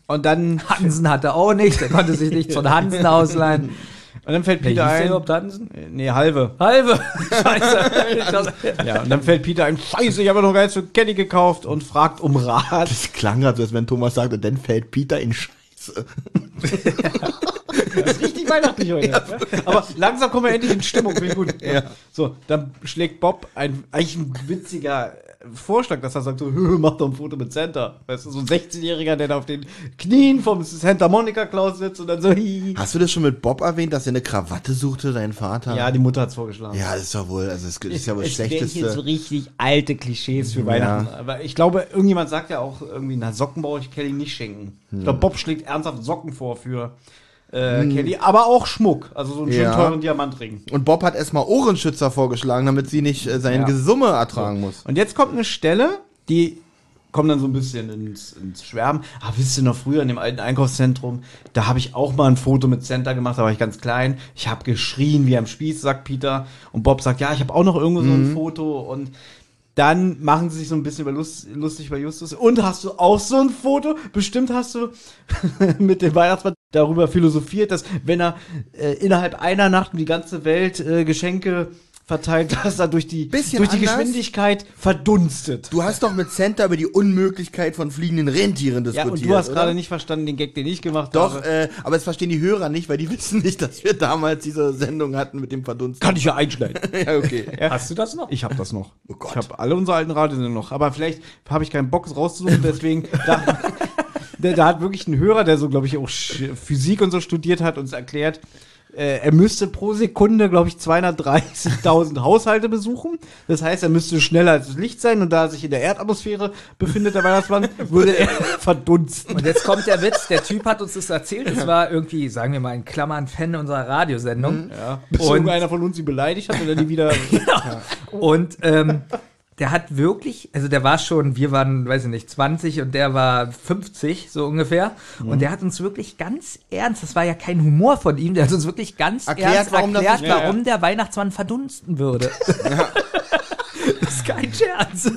Und dann, Hansen hatte auch nicht, der konnte sich nicht von Hansen ausleihen. und dann fällt Peter ein. überhaupt Hansen? Nee, halbe. Halbe. Scheiße. Ja, und dann fällt Peter ein, scheiße, ich habe noch gar nichts für Kenny gekauft und fragt um Rat. Das klang gerade so, als wenn Thomas sagte, dann fällt Peter in Scheiße. Das ist richtig weihnachtlich heute. Aber langsam kommen wir endlich in Stimmung, finde ich gut. So, dann schlägt Bob ein, eigentlich ein witziger Vorschlag, dass er sagt so, "Hö, mach doch ein Foto mit Santa. Weißt du, so ein 16-Jähriger, der da auf den Knien vom Santa Monica Klaus sitzt und dann so, hihi. Hast du das schon mit Bob erwähnt, dass er eine Krawatte suchte, dein Vater? Ja, die Mutter hat's vorgeschlagen. Ja, das ist ja wohl, also es ist ja wohl das es werden hier so Schlechteste. richtig alte Klischees für Weihnachten. Aber ich glaube, irgendjemand sagt ja auch irgendwie, na, Socken brauche ich Kelly nicht schenken. Ich glaube, Bob schlägt ernsthaft Socken vor für äh, Kelly, aber auch Schmuck. Also so einen schönen Ja. teuren Diamantring. Und Bob hat erstmal Ohrenschützer vorgeschlagen, damit sie nicht äh, sein Ja. Gesumme ertragen muss. Und jetzt kommt eine Stelle, die kommt dann so ein bisschen ins, ins Schwärmen. Ah, wisst ihr noch früher in dem alten Einkaufszentrum, da habe ich auch mal ein Foto mit Santa gemacht, da war ich ganz klein. Ich habe geschrien wie am Spieß, sagt Peter. Und Bob sagt, ja, ich habe auch noch irgendwo so ein Foto. Und dann machen sie sich so ein bisschen über Lust, lustig bei Justus. Und hast du auch so ein Foto? Bestimmt hast du mit dem Weihnachtsmann darüber philosophiert, dass wenn er äh, innerhalb einer Nacht um die ganze Welt äh, Geschenke verteilt, dass er durch die, Bisschen durch die anders. Geschwindigkeit verdunstet. Du hast doch mit Santa über die Unmöglichkeit von fliegenden Rentieren Ja, diskutiert. und du hast gerade nicht verstanden den Gag, den ich gemacht Doch, habe. äh, aber es verstehen die Hörer nicht, weil die wissen nicht, dass wir damals diese Sendung hatten mit dem Verdunsten. Kann ich ja einschneiden. ja, okay. Hast du das noch? Ich habe das noch. Oh Gott. Ich habe alle unsere alten Radiosendungen noch. Aber vielleicht habe ich keinen Bock, es rauszusuchen. Deswegen, da, da, da hat wirklich ein Hörer, der so, glaube ich, auch Physik und so studiert hat, uns erklärt, äh, er müsste pro Sekunde, glaube ich, 230.000 Haushalte besuchen. Das heißt, er müsste schneller als das Licht sein. Und da er sich in der Erdatmosphäre befindet, der Weihnachtsmann, würde er verdunsten. Und jetzt kommt der Witz, der Typ hat uns das erzählt, das war irgendwie, sagen wir mal in Klammern, Fan unserer Radiosendung. Ja, bis Und- irgendeiner von uns sie beleidigt hat oder die wieder. Und ähm, der hat wirklich, also der war schon, wir waren, weiß ich nicht, 20 und der war 50, so ungefähr. Mhm. Und der hat uns wirklich ganz ernst, das war ja kein Humor von ihm, der hat uns wirklich ganz Erklärt, ernst warum erklärt, nicht- warum der Weihnachtsmann verdunsten würde. das ist kein Scherz.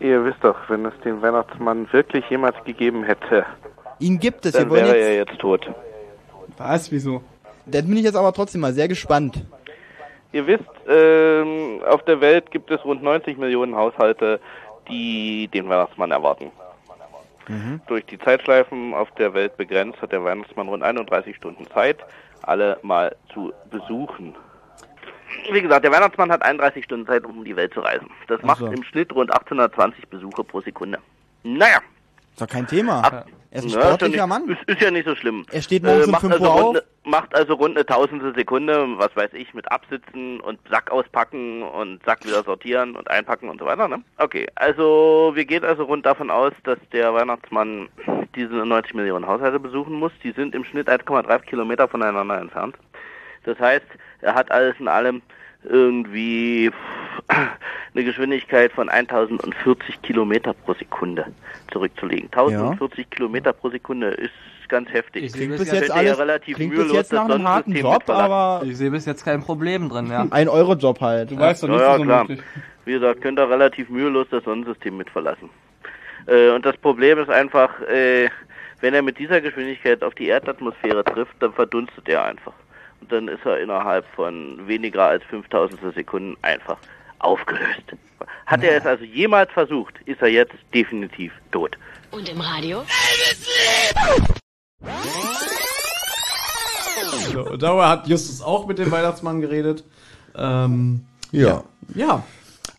Ihr wisst doch, wenn es den Weihnachtsmann wirklich jemals gegeben hätte, Ihn gibt es, dann wäre jetzt, er jetzt tot. Was? Wieso? dann bin ich jetzt aber trotzdem mal sehr gespannt. Ihr wisst, ähm, auf der Welt gibt es rund 90 Millionen Haushalte, die den Weihnachtsmann erwarten. Durch die Zeitschleifen auf der Welt begrenzt hat der Weihnachtsmann rund 31 Stunden Zeit, alle mal zu besuchen. Wie gesagt, der Weihnachtsmann hat 31 Stunden Zeit, um die Welt zu reisen. Das macht im Schnitt rund 820 Besuche pro Sekunde. Naja, Ist doch kein Thema. Er ist ein sportlicher ist, ja Mann. nicht, ist, ist ja nicht so schlimm. Er steht morgens um macht, 5 also Uhr rund, auf. macht also rund eine tausendste Sekunde, was weiß ich, mit Absitzen und Sack auspacken und Sack wieder sortieren und einpacken und so weiter. Ne? Okay, also wir gehen also rund davon aus, dass der Weihnachtsmann diese 90 Millionen Haushalte besuchen muss. Die sind im Schnitt 1,3 Kilometer voneinander entfernt. Das heißt, er hat alles in allem irgendwie eine Geschwindigkeit von 1040 Kilometer pro Sekunde zurückzulegen. 1040 Kilometer pro Sekunde ist ganz heftig. Klingt bis Ich jetzt alles, ja relativ klingt bis mühelos jetzt nach das einem harten Sonnensystem Job, aber Ich sehe bis jetzt kein Problem drin, ja. ein Euro-Job halt. Du weißt doch nicht, Ja, ja, so klar. möglich. Wie gesagt, könnt ihr relativ mühelos das Sonnensystem mit verlassen. Äh, und das Problem ist einfach, äh, wenn er mit dieser Geschwindigkeit auf die Erdatmosphäre trifft, dann verdunstet er einfach. Dann ist er innerhalb von weniger als 5000 Sekunden einfach aufgelöst. Hat er es also jemals versucht, ist er jetzt definitiv tot. Und im Radio? So, und darüber hat Justus auch mit dem Weihnachtsmann geredet. Ähm, Ja. ja.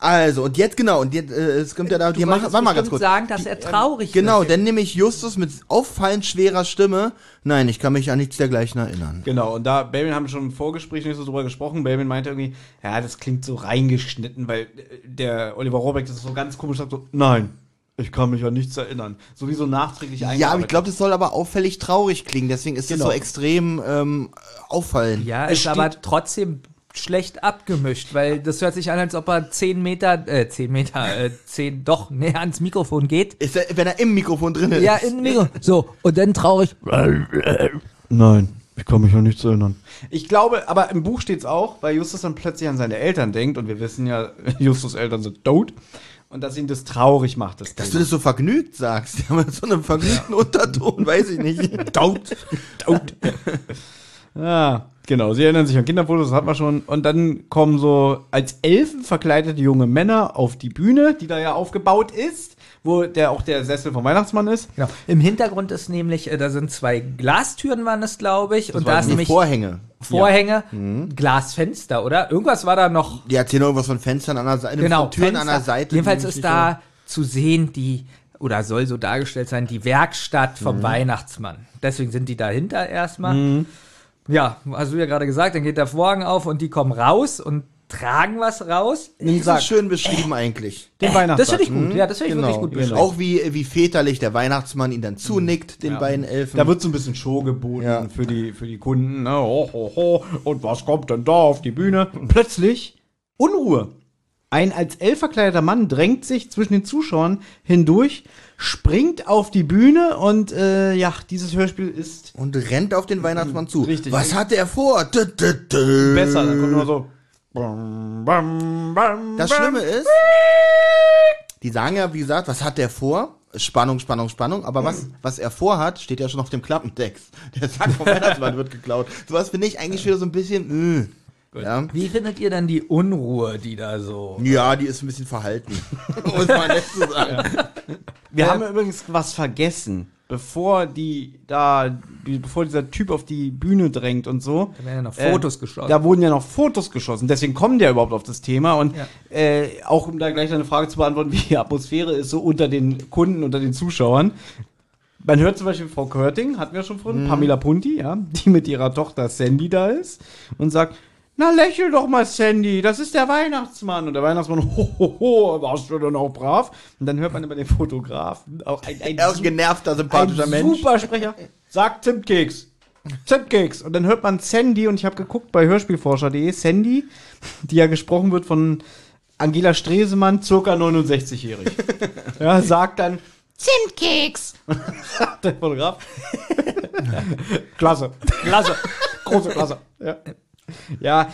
Also, und jetzt genau, und jetzt, äh, es kommt ja da, Du die machen, warte mal ganz kurz. sagen, dass er traurig Genau, ist. denn nämlich Justus mit auffallend schwerer Stimme. Nein, ich kann mich an nichts dergleichen erinnern. Genau, und da, Babin haben schon im Vorgespräch nicht so drüber gesprochen. Babin meinte irgendwie, ja, das klingt so reingeschnitten, weil äh, der Oliver Rohrbeck das so ganz komisch sagt, so, nein, ich kann mich an nichts erinnern. So wie so nachträglich Ja, aber ich glaube, das soll aber auffällig traurig klingen, deswegen ist Genau. das so extrem ähm, auffallend. Ja, Es ist aber trotzdem schlecht abgemischt, weil das hört sich an, als ob er 10 Meter, äh, 10 Meter, äh, 10, doch, näher ans Mikrofon geht. Ist er, wenn er im Mikrofon drin ist. Ja, in Mikro. So, und dann traurig. Nein, ich kann mich an nichts erinnern. Ich glaube, aber im Buch steht's auch, weil Justus dann plötzlich an seine Eltern denkt und wir wissen ja, Justus Eltern sind tot und dass ihn das traurig macht. Das Dass du Thema. das so vergnügt sagst. Die haben so einen vergnügten Unterton, weiß ich nicht. tot, tot. ja, genau. Sie erinnern sich an Kinderfotos, das hat man schon. Und dann kommen so als Elfen verkleidete junge Männer auf die Bühne, die da ja aufgebaut ist, wo der auch der Sessel vom Weihnachtsmann ist. Genau. Im Hintergrund ist nämlich, äh, da sind zwei Glastüren, waren es, glaube ich, und da ist nämlich Vorhänge. Vorhänge, Glasfenster, oder? Irgendwas war da noch Die erzählen irgendwas von Fenstern an der Seite, genau, von Türen Fenster. an der Seite. Jedenfalls ist da zu sehen, die, oder soll so dargestellt sein, die Werkstatt vom Weihnachtsmann. Deswegen sind die dahinter erstmal. Ja, hast du ja gerade gesagt, dann geht der Vorhang auf und die kommen raus und tragen was raus. so- Das ist schön beschrieben eigentlich. Den Weihnachtsmann. Das finde ich gut, ja, das finde ich Genau. wirklich gut beschrieben. Auch wie, wie väterlich der Weihnachtsmann ihn dann zunickt, den beiden Elfen. Da wird so ein bisschen Show geboten Ja. für, die, für die Kunden. Ne? Ho, ho, ho. Und was kommt denn da auf die Bühne? Plötzlich Unruhe. Ein als elf verkleideter Mann drängt sich zwischen den Zuschauern hindurch, springt auf die Bühne und äh, ja, dieses Hörspiel ist und rennt auf den Weihnachtsmann zu. Richtig. Was hat er vor? Dü, dü, dü. besser. Dann kommt nur so. Bam, bam, bam, Das. Schlimme ist, die sagen ja, wie gesagt, was hat der vor? Spannung, Spannung, Spannung. Aber was, was er vorhat, steht ja schon auf dem Klappentext. Der Sack vom Weihnachtsmann wird geklaut. Sowas finde ich eigentlich wieder so ein bisschen, mh. Ja. Wie findet ihr dann die Unruhe, die da so. ja, die ist ein bisschen verhalten. Muss man nett zu sagen. Wir haben übrigens was vergessen. Bevor die da, die, bevor dieser Typ auf die Bühne drängt und so. Da werden ja noch äh, Fotos geschossen. Da wurden ja noch Fotos geschossen. Deswegen kommen die ja überhaupt auf das Thema. Und Ja. äh, auch um da gleich eine Frage zu beantworten, wie die Atmosphäre ist so unter den Kunden, unter den Zuschauern. Man hört zum Beispiel Frau Körting, hatten wir schon von, Pamela Punti, ja, die mit ihrer Tochter Sandy da ist und sagt, na lächel doch mal, Sandy, das ist der Weihnachtsmann. Und der Weihnachtsmann, ho, ho, ho, warst du denn auch brav? Und dann hört man immer den Fotografen, auch ein, ein, ein genervter, sympathischer ein Mensch. super Sprecher, sagt Zimtkeks. Zimtkeks. Und dann hört man Sandy und ich habe geguckt bei hörspielforscher.de, Sandy, die ja gesprochen wird von Angela Stresemann, circa 69-jährig. ja, sagt dann Zimtkeks. Der Fotograf. klasse. Klasse. Große Klasse. Ja, ja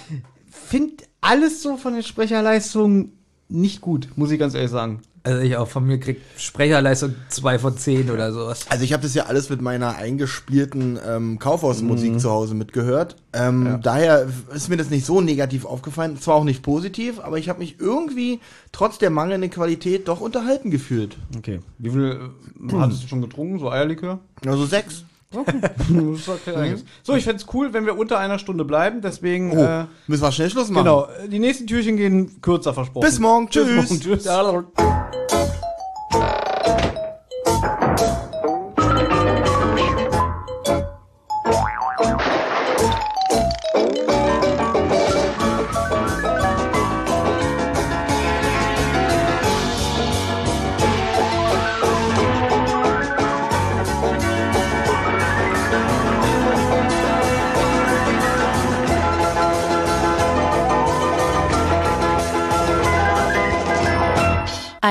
find alles so von den Sprecherleistungen nicht gut, muss ich ganz ehrlich sagen. Also ich auch von mir krieg Sprecherleistung 2 von 10 oder sowas. Also ich habe das ja alles mit meiner eingespielten ähm, Kaufhausmusik zu Hause mitgehört. Ähm, Daher ist mir das nicht so negativ aufgefallen. Zwar auch nicht positiv, aber ich habe mich irgendwie trotz der mangelnden Qualität doch unterhalten gefühlt. Okay. Wie viel äh, hattest du schon getrunken? So Eierlikör? Also sechs. Okay eigentlich. so, ich fände es cool, wenn wir unter einer Stunde bleiben. Deswegen, Oh, äh, müssen wir schnell Schluss machen. genau, die nächsten Türchen gehen kürzer versprochen. Bis morgen. Tschüss. Bis morgen. Tschüss.